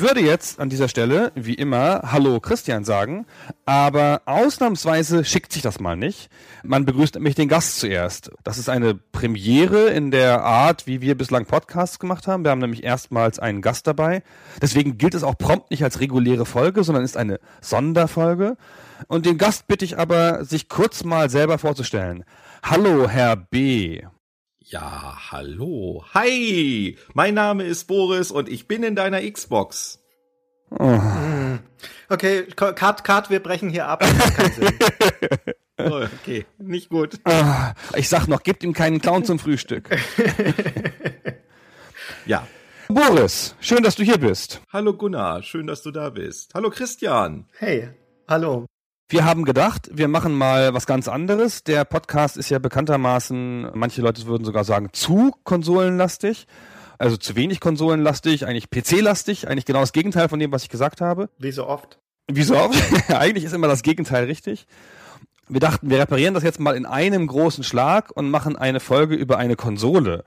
Würde jetzt an dieser Stelle, wie immer, Hallo Christian sagen, aber ausnahmsweise schickt sich das mal nicht. Man begrüßt nämlich den Gast zuerst. Das ist eine Premiere in der Art, wie wir bislang Podcasts gemacht haben. Wir haben nämlich erstmals einen Gast dabei. Deswegen gilt es auch prompt nicht als reguläre Folge, sondern ist eine Sonderfolge. Und den Gast bitte ich aber, sich kurz mal selber vorzustellen. Hallo, Herr B. Ja, hallo. Hi, mein Name ist Boris und ich bin in deiner Xbox. Oh. Okay, Cut, Cut, wir brechen hier ab. Oh, okay, nicht gut. Ah, Ich sag noch, gebt ihm keinen Clown zum Frühstück. Ja. Boris, schön, dass du hier bist. Hallo Gunnar, schön, dass du da bist. Hallo Christian. Hey, hallo. Wir haben gedacht, wir machen mal was ganz anderes. Der Podcast ist ja bekanntermaßen, manche Leute würden sogar sagen, zu konsolenlastig. Also zu wenig konsolenlastig, eigentlich PC-lastig, eigentlich genau das Gegenteil von dem, was ich gesagt habe. Wie so oft. Wie so oft. eigentlich ist immer das Gegenteil richtig. Wir dachten, wir reparieren das jetzt mal in einem großen Schlag und machen eine Folge über eine Konsole.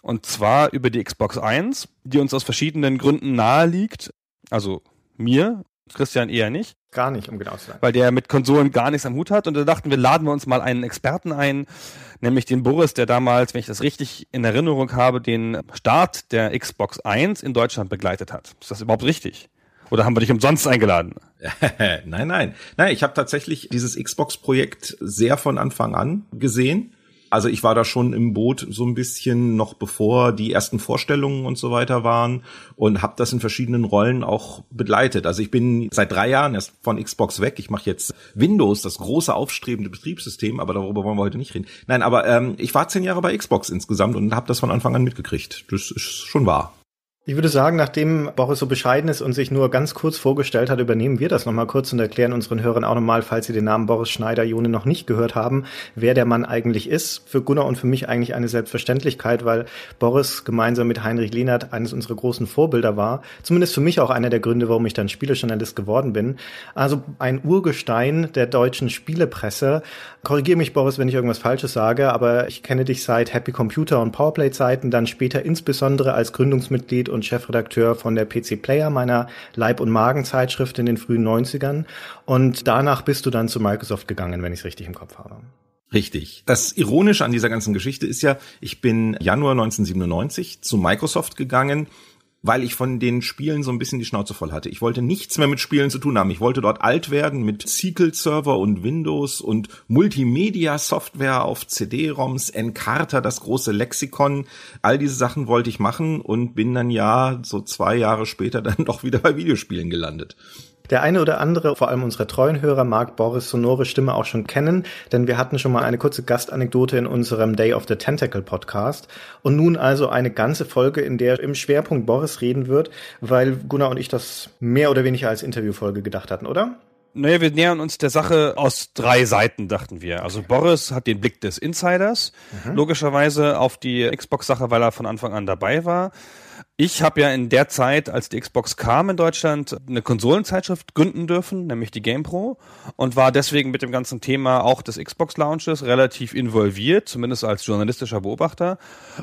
Und zwar über die Xbox 1, die uns aus verschiedenen Gründen nahe liegt. Also mir, Christian eher nicht Gar nicht, um genau zu sein. weil der mit Konsolen gar nichts am Hut hat. Und da dachten wir, laden wir uns mal einen Experten ein, nämlich den Boris, der damals, wenn ich das richtig in Erinnerung habe, den Start der Xbox 1 in Deutschland begleitet hat. Ist das überhaupt richtig? Oder haben wir dich umsonst eingeladen? nein, nein. Nein, ich habe tatsächlich dieses Xbox-Projekt sehr von Anfang an gesehen. Also ich war da schon im Boot so ein bisschen noch bevor die ersten Vorstellungen und so weiter waren und habe das in verschiedenen Rollen auch begleitet. Also ich bin seit drei Jahren erst von Xbox weg. Ich mache jetzt Windows, das große aufstrebende Betriebssystem, aber darüber wollen wir heute nicht reden. Nein, aber ähm, ich war zehn Jahre bei Xbox insgesamt und habe das von Anfang an mitgekriegt. Das ist schon wahr. Ich würde sagen, nachdem Boris so bescheiden ist und sich nur ganz kurz vorgestellt hat, übernehmen wir das nochmal kurz und erklären unseren Hörern auch nochmal, falls sie den Namen Boris Schneider-Jone noch nicht gehört haben, wer der Mann eigentlich ist. Für Gunnar und für mich eigentlich eine Selbstverständlichkeit, weil Boris gemeinsam mit Heinrich Lehnert eines unserer großen Vorbilder war. Zumindest für mich auch einer der Gründe, warum ich dann Spielejournalist geworden bin. Also ein Urgestein der deutschen Spielepresse. Korrigiere mich, Boris, wenn ich irgendwas Falsches sage, aber ich kenne dich seit Happy Computer und Powerplay-Zeiten, dann später insbesondere als Gründungsmitglied und Chefredakteur von der PC Player, meiner Leib- und Magenzeitschrift in den frühen 90ern. Und danach bist du dann zu Microsoft gegangen, wenn ich es richtig im Kopf habe. Richtig. Das Ironische an dieser ganzen Geschichte ist ja, ich bin Januar 1997 zu Microsoft gegangen, weil ich von den Spielen so ein bisschen die Schnauze voll hatte. Ich wollte nichts mehr mit Spielen zu tun haben. Ich wollte dort alt werden mit SQL-Server und Windows und Multimedia-Software auf CD-ROMs, Encarta, das große Lexikon. All diese Sachen wollte ich machen und bin dann ja so zwei Jahre später dann doch wieder bei Videospielen gelandet. Der eine oder andere, vor allem unsere treuen Hörer, mag Boris sonore Stimme auch schon kennen, denn wir hatten schon mal eine kurze Gastanekdote in unserem Day of the Tentacle Podcast. Und nun also eine ganze Folge, in der im Schwerpunkt Boris reden wird, weil Gunnar und ich das mehr oder weniger als Interviewfolge gedacht hatten, oder? Naja, wir nähern uns der Sache aus drei Seiten, dachten wir. Also Boris hat den Blick des Insiders, logischerweise auf die Xbox-Sache, weil er von Anfang an dabei war. Ich habe ja in der Zeit, als die Xbox kam in Deutschland, eine Konsolenzeitschrift gründen dürfen, nämlich die GamePro, und war deswegen mit dem ganzen Thema auch des Xbox-Launches relativ involviert, zumindest als journalistischer Beobachter.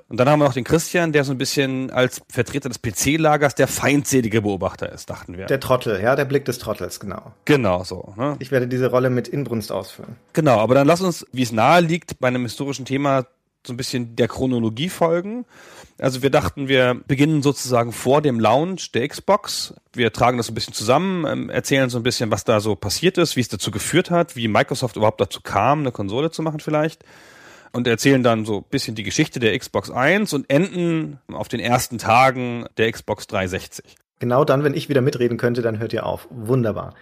Und dann haben wir noch den Christian, der so ein bisschen als Vertreter des PC-Lagers der feindselige Beobachter ist, dachten wir. Der Trottel, ja, der Blick des Trottels, genau. genau so. Ne? Ich werde diese Rolle mit Inbrunst ausfüllen. Genau, aber dann lass uns, wie es nahe liegt, bei einem historischen Thema so ein bisschen der Chronologie folgen. Also wir dachten, wir beginnen sozusagen vor dem Launch der Xbox. Wir tragen das ein bisschen zusammen, ähm, erzählen so ein bisschen, was da so passiert ist, wie es dazu geführt hat, wie Microsoft überhaupt dazu kam, eine Konsole zu machen vielleicht. Und erzählen dann so ein bisschen die Geschichte der Xbox 1 und enden auf den ersten Tagen der Xbox 360. Genau dann, wenn ich wieder mitreden könnte, dann hört ihr auf. Wunderbar.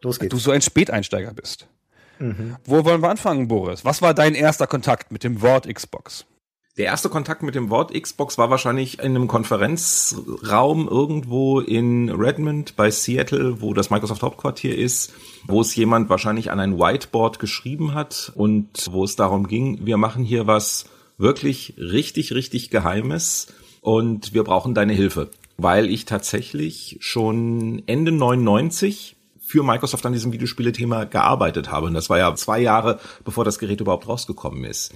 Los geht's. Du so ein Späteinsteiger bist. Wo wollen wir anfangen, Boris? Was war dein erster Kontakt mit dem Wort Xbox? Der erste Kontakt mit dem Wort Xbox war wahrscheinlich in einem Konferenzraum irgendwo in Redmond bei Seattle, wo das Microsoft Hauptquartier ist, wo es jemand wahrscheinlich an ein Whiteboard geschrieben hat und wo es darum ging, wir machen hier was wirklich richtig, richtig Geheimes und wir brauchen deine Hilfe, weil ich tatsächlich schon Ende 99 für Microsoft an diesem Videospielethema gearbeitet habe. Und das war ja zwei Jahre, bevor das Gerät überhaupt rausgekommen ist.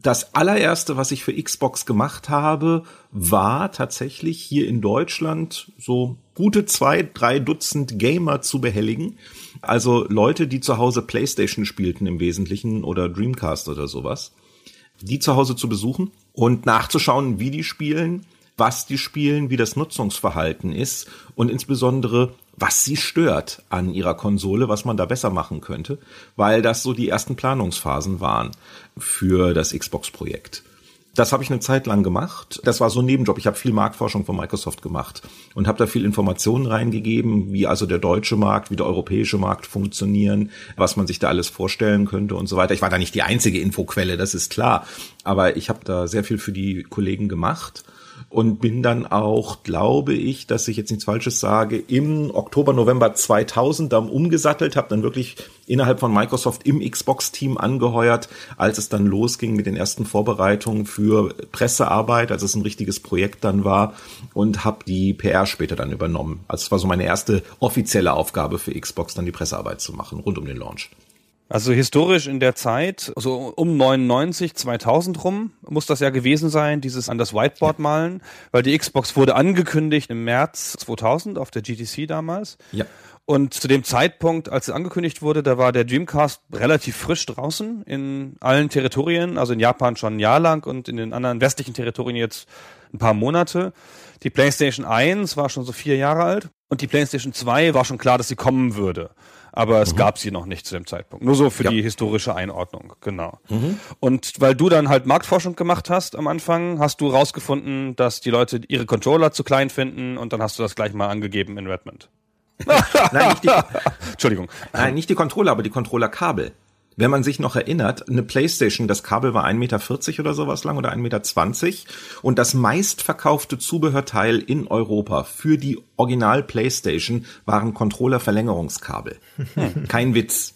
Das allererste, was ich für Xbox gemacht habe, war tatsächlich hier in Deutschland so gute zwei, drei Dutzend Gamer zu behelligen. Also Leute, die zu Hause Playstation spielten im Wesentlichen oder Dreamcast oder sowas. Die zu Hause zu besuchen und nachzuschauen, wie die spielen, was die spielen, wie das Nutzungsverhalten ist und insbesondere was sie stört an ihrer Konsole, was man da besser machen könnte, weil das so die ersten Planungsphasen waren für das Xbox-Projekt. Das habe ich eine Zeit lang gemacht. Das war so ein Nebenjob. Ich habe viel Marktforschung von Microsoft gemacht und habe da viel Informationen reingegeben, wie also der deutsche Markt, wie der europäische Markt funktionieren, was man sich da alles vorstellen könnte und so weiter. Ich war da nicht die einzige Infoquelle, das ist klar, aber ich habe da sehr viel für die Kollegen gemacht und bin dann auch, glaube ich, dass ich jetzt nichts Falsches sage, im Oktober, November 2000 dann umgesattelt, habe dann wirklich innerhalb von Microsoft im Xbox-Team angeheuert, als es dann losging mit den ersten Vorbereitungen für Pressearbeit, als es ein richtiges Projekt dann war und habe die PR später dann übernommen. Also es war so meine erste offizielle Aufgabe für Xbox, dann die Pressearbeit zu machen rund um den Launch. Also historisch in der Zeit, so um 99, 2000 rum, muss das ja gewesen sein, dieses an das Whiteboard malen, weil die Xbox wurde angekündigt im März 2000 auf der GTC damals. Ja. Und zu dem Zeitpunkt, als es angekündigt wurde, da war der Dreamcast relativ frisch draußen in allen Territorien, also in Japan schon ein Jahr lang und in den anderen westlichen Territorien jetzt ein paar Monate. Die PlayStation 1 war schon so vier Jahre alt und die PlayStation 2 war schon klar, dass sie kommen würde aber es mhm. gab sie noch nicht zu dem Zeitpunkt. Nur so für ja. die historische Einordnung, genau. Mhm. Und weil du dann halt Marktforschung gemacht hast am Anfang, hast du rausgefunden, dass die Leute ihre Controller zu klein finden und dann hast du das gleich mal angegeben in Redmond. Nein, nicht die, Entschuldigung. Nein, nicht die Controller, aber die Controller-Kabel wenn man sich noch erinnert, eine Playstation, das Kabel war 1,40 Meter oder sowas lang oder 1,20 Meter und das meistverkaufte Zubehörteil in Europa für die Original Playstation waren Controller-Verlängerungskabel. Kein Witz.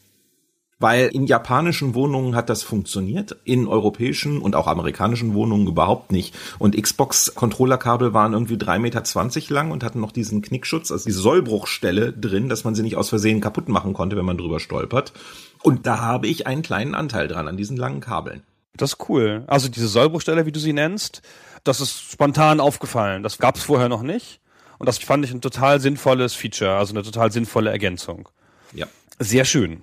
Weil in japanischen Wohnungen hat das funktioniert, in europäischen und auch amerikanischen Wohnungen überhaupt nicht. Und Xbox-Controller-Kabel waren irgendwie 3,20 Meter lang und hatten noch diesen Knickschutz, also diese Sollbruchstelle drin, dass man sie nicht aus Versehen kaputt machen konnte, wenn man drüber stolpert. Und da habe ich einen kleinen Anteil dran, an diesen langen Kabeln. Das ist cool. Also diese Sollbruchstelle, wie du sie nennst, das ist spontan aufgefallen. Das gab es vorher noch nicht. Und das fand ich ein total sinnvolles Feature, also eine total sinnvolle Ergänzung. Ja. Sehr schön.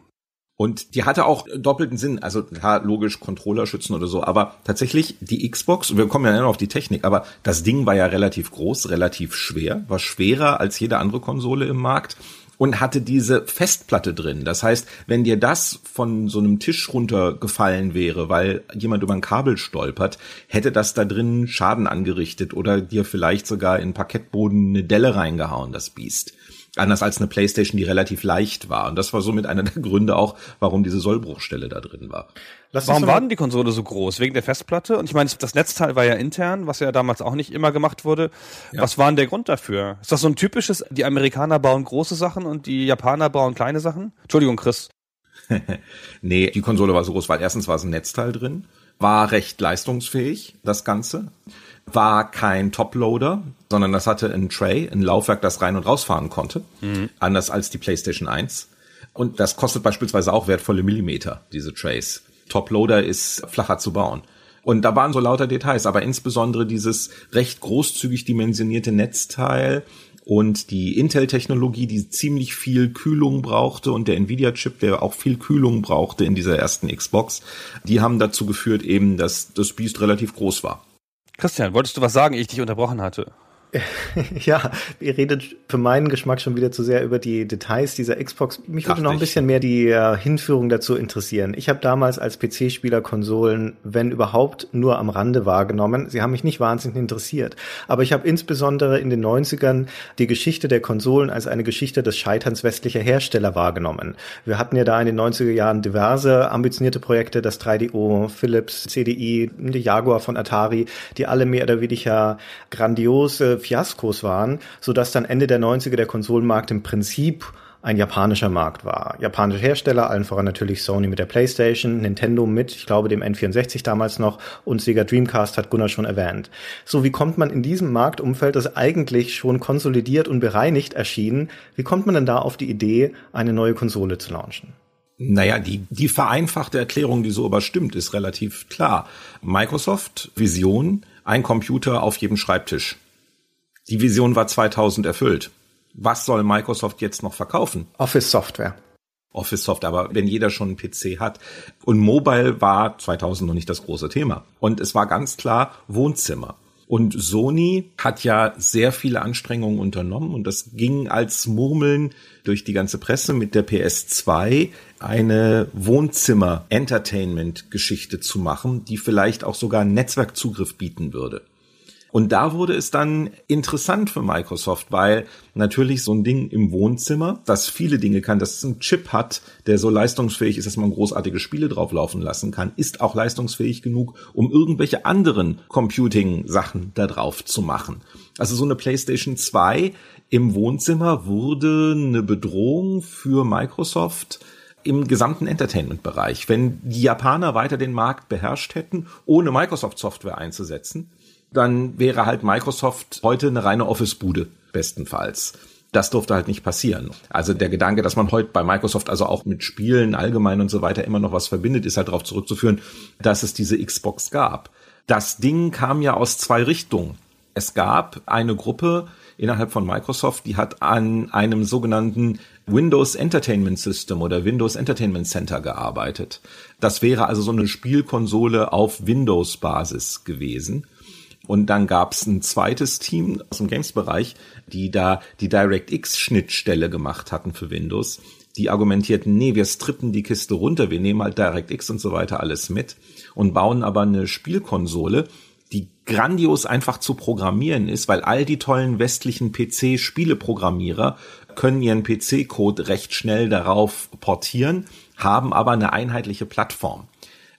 Und die hatte auch doppelten Sinn, also ja, logisch Controller schützen oder so, aber tatsächlich die Xbox, wir kommen ja noch auf die Technik, aber das Ding war ja relativ groß, relativ schwer, war schwerer als jede andere Konsole im Markt und hatte diese Festplatte drin. Das heißt, wenn dir das von so einem Tisch runtergefallen wäre, weil jemand über ein Kabel stolpert, hätte das da drin Schaden angerichtet oder dir vielleicht sogar in Parkettboden eine Delle reingehauen, das Biest. Anders als eine Playstation, die relativ leicht war. Und das war somit einer der Gründe auch, warum diese Sollbruchstelle da drin war. Lass warum war denn die Konsole so groß? Wegen der Festplatte? Und ich meine, das Netzteil war ja intern, was ja damals auch nicht immer gemacht wurde. Ja. Was war denn der Grund dafür? Ist das so ein typisches, die Amerikaner bauen große Sachen und die Japaner bauen kleine Sachen? Entschuldigung, Chris. nee, die Konsole war so groß, weil erstens war es ein Netzteil drin, war recht leistungsfähig, das Ganze war kein Toploader, sondern das hatte ein Tray, ein Laufwerk, das rein und rausfahren konnte. Mhm. Anders als die PlayStation 1. Und das kostet beispielsweise auch wertvolle Millimeter, diese Trays. Toploader ist flacher zu bauen. Und da waren so lauter Details, aber insbesondere dieses recht großzügig dimensionierte Netzteil und die Intel-Technologie, die ziemlich viel Kühlung brauchte und der Nvidia-Chip, der auch viel Kühlung brauchte in dieser ersten Xbox, die haben dazu geführt eben, dass das Biest relativ groß war. Christian, wolltest du was sagen, ich dich unterbrochen hatte? ja, ihr redet für meinen Geschmack schon wieder zu sehr über die Details dieser Xbox. Mich würde noch ein bisschen mehr die äh, Hinführung dazu interessieren. Ich habe damals als PC-Spieler Konsolen, wenn überhaupt, nur am Rande wahrgenommen. Sie haben mich nicht wahnsinnig interessiert. Aber ich habe insbesondere in den 90ern die Geschichte der Konsolen als eine Geschichte des Scheiterns westlicher Hersteller wahrgenommen. Wir hatten ja da in den 90er Jahren diverse ambitionierte Projekte, das 3DO, Philips, CDI, die Jaguar von Atari, die alle mehr oder weniger grandiose Fiaskos waren, so dass dann Ende der 90er der Konsolenmarkt im Prinzip ein japanischer Markt war. Japanische Hersteller, allen voran natürlich Sony mit der PlayStation, Nintendo mit, ich glaube, dem N64 damals noch und Sega Dreamcast hat Gunnar schon erwähnt. So, wie kommt man in diesem Marktumfeld, das eigentlich schon konsolidiert und bereinigt erschien, wie kommt man denn da auf die Idee, eine neue Konsole zu launchen? Naja, die, die vereinfachte Erklärung, die so überstimmt, ist relativ klar. Microsoft, Vision, ein Computer auf jedem Schreibtisch. Die Vision war 2000 erfüllt. Was soll Microsoft jetzt noch verkaufen? Office Software. Office Software, aber wenn jeder schon einen PC hat. Und Mobile war 2000 noch nicht das große Thema. Und es war ganz klar Wohnzimmer. Und Sony hat ja sehr viele Anstrengungen unternommen und das ging als Murmeln durch die ganze Presse mit der PS2 eine Wohnzimmer-Entertainment-Geschichte zu machen, die vielleicht auch sogar Netzwerkzugriff bieten würde. Und da wurde es dann interessant für Microsoft, weil natürlich so ein Ding im Wohnzimmer, das viele Dinge kann, das ein Chip hat, der so leistungsfähig ist, dass man großartige Spiele drauflaufen lassen kann, ist auch leistungsfähig genug, um irgendwelche anderen Computing-Sachen da drauf zu machen. Also so eine PlayStation 2 im Wohnzimmer wurde eine Bedrohung für Microsoft, im gesamten Entertainment-Bereich. Wenn die Japaner weiter den Markt beherrscht hätten, ohne Microsoft-Software einzusetzen, dann wäre halt Microsoft heute eine reine Office-Bude, bestenfalls. Das durfte halt nicht passieren. Also der Gedanke, dass man heute bei Microsoft also auch mit Spielen allgemein und so weiter immer noch was verbindet, ist halt darauf zurückzuführen, dass es diese Xbox gab. Das Ding kam ja aus zwei Richtungen. Es gab eine Gruppe innerhalb von Microsoft, die hat an einem sogenannten Windows Entertainment System oder Windows Entertainment Center gearbeitet. Das wäre also so eine Spielkonsole auf Windows-Basis gewesen. Und dann gab es ein zweites Team aus dem Games-Bereich, die da die DirectX-Schnittstelle gemacht hatten für Windows. Die argumentierten, nee, wir strippen die Kiste runter, wir nehmen halt DirectX und so weiter alles mit und bauen aber eine Spielkonsole, die grandios einfach zu programmieren ist, weil all die tollen westlichen PC-Spieleprogrammierer können ihren PC-Code recht schnell darauf portieren, haben aber eine einheitliche Plattform.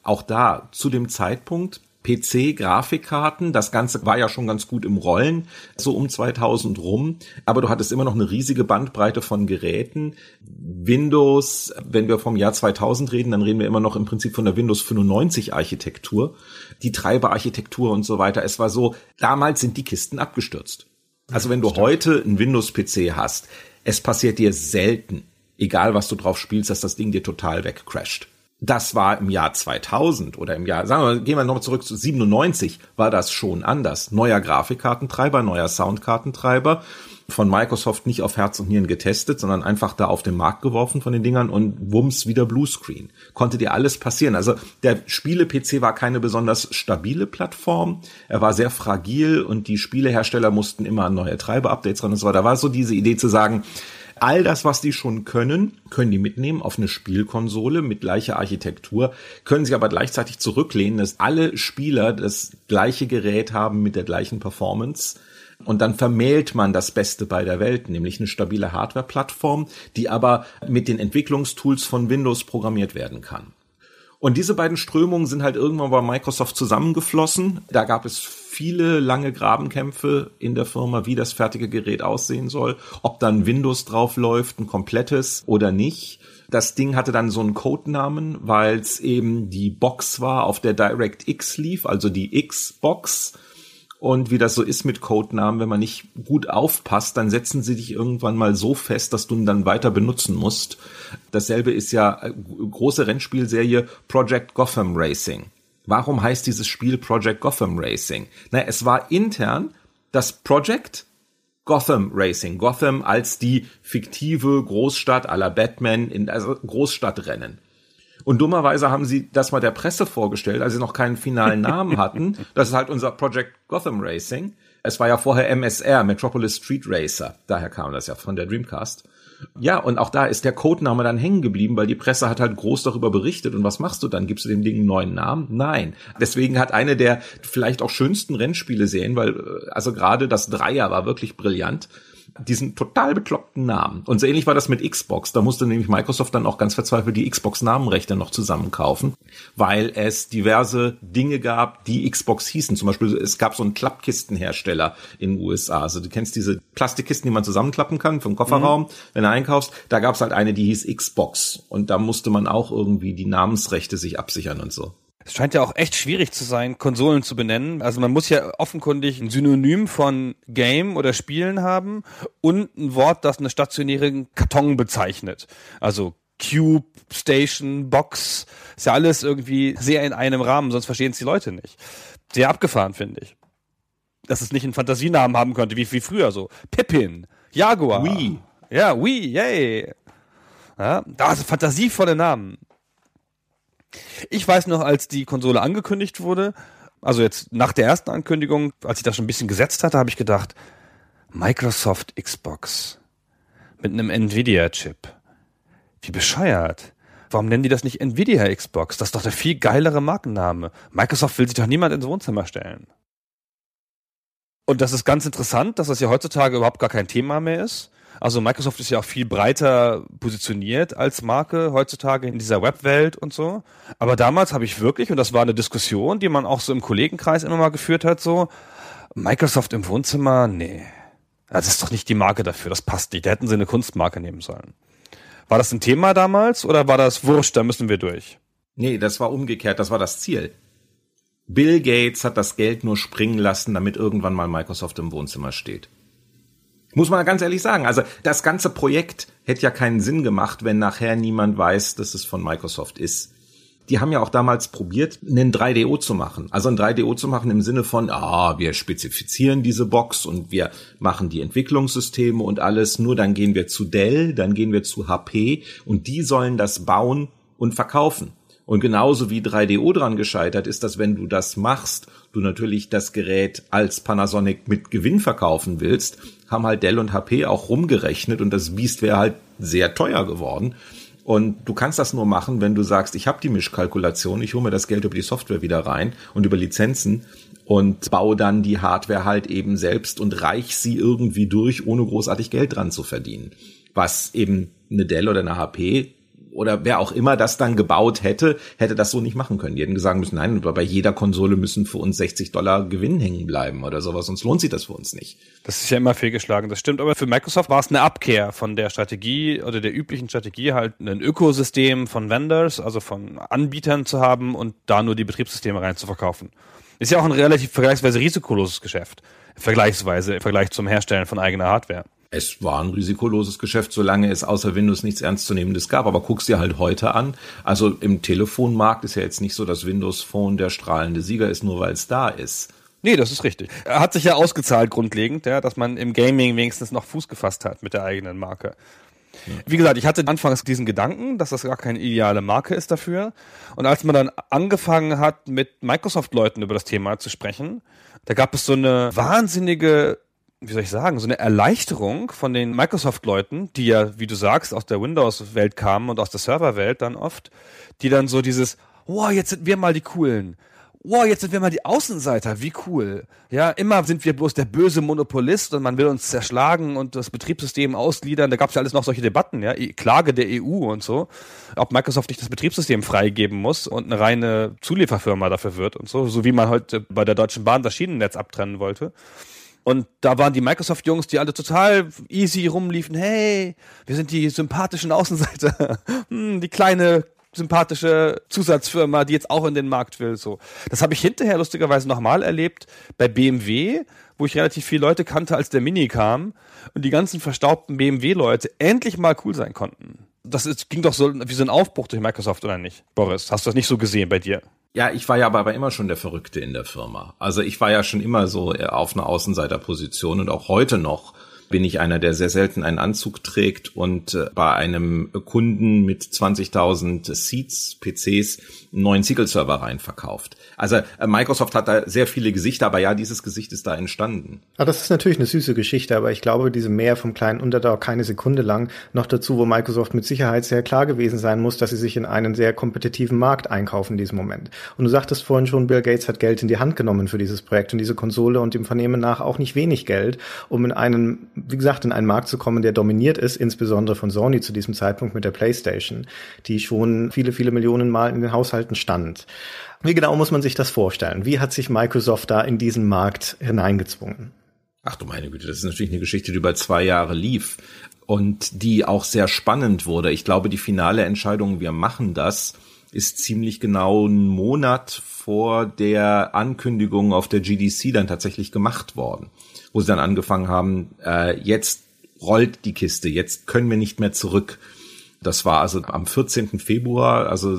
Auch da zu dem Zeitpunkt PC-Grafikkarten. Das Ganze war ja schon ganz gut im Rollen, so um 2000 rum. Aber du hattest immer noch eine riesige Bandbreite von Geräten. Windows, wenn wir vom Jahr 2000 reden, dann reden wir immer noch im Prinzip von der Windows 95 Architektur. Die Treiberarchitektur und so weiter. Es war so, damals sind die Kisten abgestürzt. Also wenn du heute einen Windows-PC hast, es passiert dir selten, egal was du drauf spielst, dass das Ding dir total wegcrasht. Das war im Jahr 2000 oder im Jahr, sagen wir, gehen wir nochmal zurück zu 97, war das schon anders. Neuer Grafikkartentreiber, neuer Soundkartentreiber, von Microsoft nicht auf Herz und Nieren getestet, sondern einfach da auf den Markt geworfen von den Dingern und wumms wieder Bluescreen. Konnte dir alles passieren. Also der Spiele-PC war keine besonders stabile Plattform. Er war sehr fragil und die Spielehersteller mussten immer an neue Treiber-Updates ran und so weiter. Da war so diese Idee zu sagen, all das, was die schon können, können die mitnehmen auf eine Spielkonsole mit gleicher Architektur, können sich aber gleichzeitig zurücklehnen, dass alle Spieler das gleiche Gerät haben mit der gleichen Performance. Und dann vermählt man das Beste bei der Welt, nämlich eine stabile Hardware-Plattform, die aber mit den Entwicklungstools von Windows programmiert werden kann. Und diese beiden Strömungen sind halt irgendwann bei Microsoft zusammengeflossen. Da gab es viele lange Grabenkämpfe in der Firma, wie das fertige Gerät aussehen soll, ob dann Windows drauf läuft, ein komplettes oder nicht. Das Ding hatte dann so einen Codenamen, weil es eben die Box war, auf der DirectX lief, also die Xbox. Und wie das so ist mit Codenamen, wenn man nicht gut aufpasst, dann setzen sie dich irgendwann mal so fest, dass du ihn dann weiter benutzen musst. Dasselbe ist ja äh, große Rennspielserie Project Gotham Racing. Warum heißt dieses Spiel Project Gotham Racing? Na, es war intern das Project Gotham Racing. Gotham als die fiktive Großstadt aller Batman in also Großstadtrennen. Und dummerweise haben sie das mal der Presse vorgestellt, als sie noch keinen finalen Namen hatten. Das ist halt unser Project Gotham Racing. Es war ja vorher MSR, Metropolis Street Racer. Daher kam das ja von der Dreamcast. Ja, und auch da ist der Codename dann hängen geblieben, weil die Presse hat halt groß darüber berichtet. Und was machst du dann? Gibst du dem Ding einen neuen Namen? Nein. Deswegen hat eine der vielleicht auch schönsten Rennspiele sehen, weil äh, also gerade das Dreier war wirklich brillant diesen total bekloppten Namen. Und so ähnlich war das mit Xbox. Da musste nämlich Microsoft dann auch ganz verzweifelt die Xbox-Namenrechte noch zusammenkaufen, weil es diverse Dinge gab, die Xbox hießen. Zum Beispiel, es gab so einen Klappkistenhersteller in den USA. Also du kennst diese Plastikkisten, die man zusammenklappen kann vom Kofferraum, mhm. wenn du einkaufst. Da gab es halt eine, die hieß Xbox. Und da musste man auch irgendwie die Namensrechte sich absichern und so. Es scheint ja auch echt schwierig zu sein, Konsolen zu benennen. Also man muss ja offenkundig ein Synonym von Game oder Spielen haben und ein Wort, das einen stationären Karton bezeichnet. Also Cube, Station, Box, ist ja alles irgendwie sehr in einem Rahmen, sonst verstehen es die Leute nicht. Sehr abgefahren, finde ich. Dass es nicht einen Fantasienamen haben könnte, wie, wie früher so. Pippin, Jaguar. Wii. Ja, Wii, yay. Ja, da sind fantasievolle Namen. Ich weiß noch, als die Konsole angekündigt wurde, also jetzt nach der ersten Ankündigung, als ich das schon ein bisschen gesetzt hatte, habe ich gedacht, Microsoft Xbox mit einem Nvidia-Chip. Wie bescheuert. Warum nennen die das nicht Nvidia Xbox? Das ist doch der viel geilere Markenname. Microsoft will sich doch niemand ins Wohnzimmer stellen. Und das ist ganz interessant, dass das ja heutzutage überhaupt gar kein Thema mehr ist. Also Microsoft ist ja auch viel breiter positioniert als Marke heutzutage in dieser Webwelt und so. Aber damals habe ich wirklich, und das war eine Diskussion, die man auch so im Kollegenkreis immer mal geführt hat, so, Microsoft im Wohnzimmer, nee. Das ist doch nicht die Marke dafür, das passt nicht. Da hätten sie eine Kunstmarke nehmen sollen. War das ein Thema damals oder war das wurscht, da müssen wir durch? Nee, das war umgekehrt, das war das Ziel. Bill Gates hat das Geld nur springen lassen, damit irgendwann mal Microsoft im Wohnzimmer steht. Muss man ganz ehrlich sagen. Also das ganze Projekt hätte ja keinen Sinn gemacht, wenn nachher niemand weiß, dass es von Microsoft ist. Die haben ja auch damals probiert, einen 3DO zu machen. Also ein 3DO zu machen im Sinne von, ah, wir spezifizieren diese Box und wir machen die Entwicklungssysteme und alles. Nur dann gehen wir zu Dell, dann gehen wir zu HP und die sollen das bauen und verkaufen. Und genauso wie 3DO dran gescheitert ist, dass wenn du das machst, du natürlich das Gerät als Panasonic mit Gewinn verkaufen willst, haben halt Dell und HP auch rumgerechnet und das Biest wäre halt sehr teuer geworden. Und du kannst das nur machen, wenn du sagst, ich habe die Mischkalkulation, ich hole mir das Geld über die Software wieder rein und über Lizenzen und baue dann die Hardware halt eben selbst und reich sie irgendwie durch, ohne großartig Geld dran zu verdienen. Was eben eine Dell oder eine HP oder wer auch immer das dann gebaut hätte, hätte das so nicht machen können. Die hätten gesagt müssen, nein, bei jeder Konsole müssen für uns 60 Dollar Gewinn hängen bleiben oder sowas, sonst lohnt sich das für uns nicht. Das ist ja immer fehlgeschlagen, das stimmt. Aber für Microsoft war es eine Abkehr von der Strategie oder der üblichen Strategie, halt ein Ökosystem von Vendors, also von Anbietern zu haben und da nur die Betriebssysteme rein zu verkaufen. Ist ja auch ein relativ vergleichsweise risikoloses Geschäft. Vergleichsweise im Vergleich zum Herstellen von eigener Hardware es war ein risikoloses Geschäft, solange es außer Windows nichts Ernstzunehmendes gab. Aber guck's dir halt heute an. Also im Telefonmarkt ist ja jetzt nicht so, dass Windows Phone der strahlende Sieger ist, nur weil es da ist. Nee, das ist richtig. Er hat sich ja ausgezahlt grundlegend, ja, dass man im Gaming wenigstens noch Fuß gefasst hat mit der eigenen Marke. Wie gesagt, ich hatte anfangs diesen Gedanken, dass das gar keine ideale Marke ist dafür. Und als man dann angefangen hat, mit Microsoft-Leuten über das Thema zu sprechen, da gab es so eine wahnsinnige wie soll ich sagen, so eine Erleichterung von den Microsoft-Leuten, die ja, wie du sagst, aus der Windows-Welt kamen und aus der Server-Welt dann oft, die dann so dieses, wow, jetzt sind wir mal die Coolen. Wow, jetzt sind wir mal die Außenseiter, wie cool. Ja, immer sind wir bloß der böse Monopolist und man will uns zerschlagen und das Betriebssystem ausgliedern. Da gab es ja alles noch solche Debatten, ja, Klage der EU und so, ob Microsoft nicht das Betriebssystem freigeben muss und eine reine Zulieferfirma dafür wird und so, so wie man heute bei der Deutschen Bahn das Schienennetz abtrennen wollte. Und da waren die Microsoft-Jungs, die alle total easy rumliefen. Hey, wir sind die sympathischen Außenseiter. Hm, die kleine sympathische Zusatzfirma, die jetzt auch in den Markt will. So, das habe ich hinterher lustigerweise nochmal erlebt bei BMW, wo ich relativ viele Leute kannte, als der Mini kam und die ganzen verstaubten BMW-Leute endlich mal cool sein konnten. Das ist, ging doch so wie so ein Aufbruch durch Microsoft oder nicht, Boris? Hast du das nicht so gesehen bei dir? Ja, ich war ja aber immer schon der Verrückte in der Firma. Also ich war ja schon immer so äh, auf einer Außenseiterposition und auch heute noch bin ich einer, der sehr selten einen Anzug trägt und äh, bei einem Kunden mit 20.000 Seats, PCs, einen neuen SQL-Server rein verkauft. Also äh, Microsoft hat da sehr viele Gesichter, aber ja, dieses Gesicht ist da entstanden. Ah, das ist natürlich eine süße Geschichte, aber ich glaube, diese Mehr vom kleinen Underdog keine Sekunde lang, noch dazu, wo Microsoft mit Sicherheit sehr klar gewesen sein muss, dass sie sich in einen sehr kompetitiven Markt einkaufen in diesem Moment. Und du sagtest vorhin schon, Bill Gates hat Geld in die Hand genommen für dieses Projekt und diese Konsole und dem Vernehmen nach auch nicht wenig Geld, um in einen, wie gesagt, in einen Markt zu kommen, der dominiert ist, insbesondere von Sony zu diesem Zeitpunkt mit der PlayStation, die schon viele, viele Millionen Mal in den Haushalten stand. Wie genau muss man sich das vorstellen? Wie hat sich Microsoft da in diesen Markt hineingezwungen? Ach du meine Güte, das ist natürlich eine Geschichte, die über zwei Jahre lief und die auch sehr spannend wurde. Ich glaube, die finale Entscheidung, wir machen das, ist ziemlich genau einen Monat vor der Ankündigung auf der GDC dann tatsächlich gemacht worden, wo sie dann angefangen haben, äh, jetzt rollt die Kiste, jetzt können wir nicht mehr zurück. Das war also am 14. Februar, also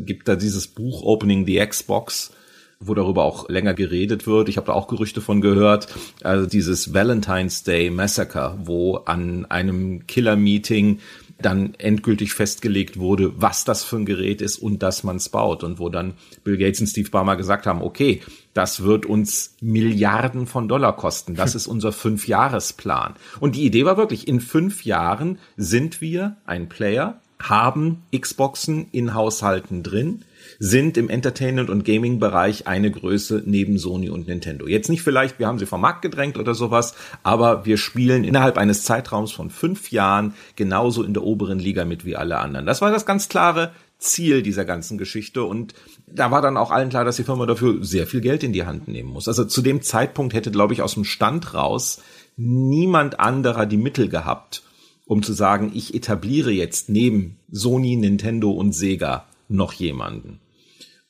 gibt da dieses Buch Opening the Xbox, wo darüber auch länger geredet wird. Ich habe da auch Gerüchte von gehört. Also dieses Valentine's Day Massacre, wo an einem Killer-Meeting dann endgültig festgelegt wurde, was das für ein Gerät ist und dass man es baut. Und wo dann Bill Gates und Steve Ballmer gesagt haben, okay, das wird uns Milliarden von Dollar kosten. Das ist unser Fünfjahresplan. Und die Idee war wirklich, in fünf Jahren sind wir ein Player, haben Xboxen in Haushalten drin, sind im Entertainment- und Gaming-Bereich eine Größe neben Sony und Nintendo. Jetzt nicht vielleicht, wir haben sie vom Markt gedrängt oder sowas, aber wir spielen innerhalb eines Zeitraums von fünf Jahren genauso in der oberen Liga mit wie alle anderen. Das war das ganz klare Ziel dieser ganzen Geschichte und da war dann auch allen klar, dass die Firma dafür sehr viel Geld in die Hand nehmen muss. Also zu dem Zeitpunkt hätte, glaube ich, aus dem Stand raus niemand anderer die Mittel gehabt, um zu sagen, ich etabliere jetzt neben Sony, Nintendo und Sega noch jemanden.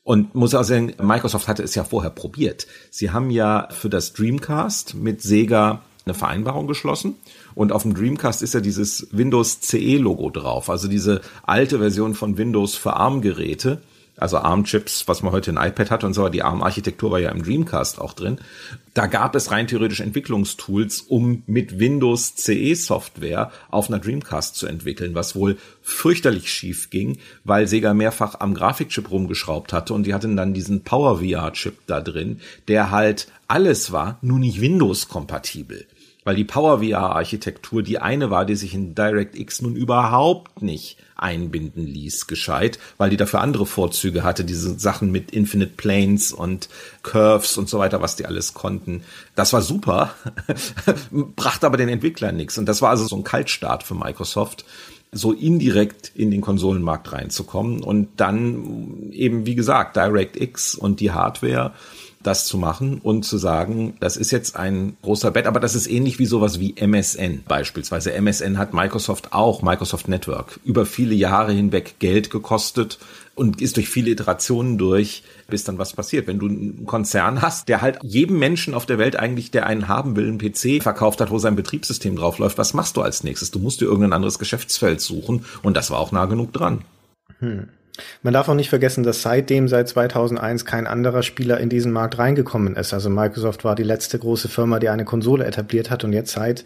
Und muss auch sagen, Microsoft hatte es ja vorher probiert. Sie haben ja für das Dreamcast mit Sega eine Vereinbarung geschlossen. Und auf dem Dreamcast ist ja dieses Windows CE Logo drauf. Also diese alte Version von Windows für ARM-Geräte also ARM-Chips, was man heute in iPad hat und so, die ARM-Architektur war ja im Dreamcast auch drin. Da gab es rein theoretisch Entwicklungstools, um mit Windows CE-Software auf einer Dreamcast zu entwickeln, was wohl fürchterlich schief ging, weil Sega mehrfach am Grafikchip rumgeschraubt hatte und die hatten dann diesen Power VR-Chip da drin, der halt alles war, nur nicht Windows-kompatibel weil die Power VR Architektur die eine war, die sich in DirectX nun überhaupt nicht einbinden ließ, gescheit, weil die dafür andere Vorzüge hatte, diese Sachen mit Infinite Planes und Curves und so weiter, was die alles konnten. Das war super, brachte aber den Entwicklern nichts. Und das war also so ein Kaltstart für Microsoft so indirekt in den Konsolenmarkt reinzukommen und dann eben, wie gesagt, DirectX und die Hardware das zu machen und zu sagen, das ist jetzt ein großer Bett, aber das ist ähnlich wie sowas wie MSN beispielsweise. MSN hat Microsoft auch, Microsoft Network, über viele Jahre hinweg Geld gekostet und ist durch viele Iterationen durch, bis dann was passiert. Wenn du einen Konzern hast, der halt jedem Menschen auf der Welt eigentlich, der einen haben will, einen PC verkauft hat, wo sein Betriebssystem drauf läuft, was machst du als nächstes? Du musst dir irgendein anderes Geschäftsfeld suchen und das war auch nah genug dran. Hm. Man darf auch nicht vergessen, dass seitdem, seit 2001, kein anderer Spieler in diesen Markt reingekommen ist. Also Microsoft war die letzte große Firma, die eine Konsole etabliert hat und jetzt seit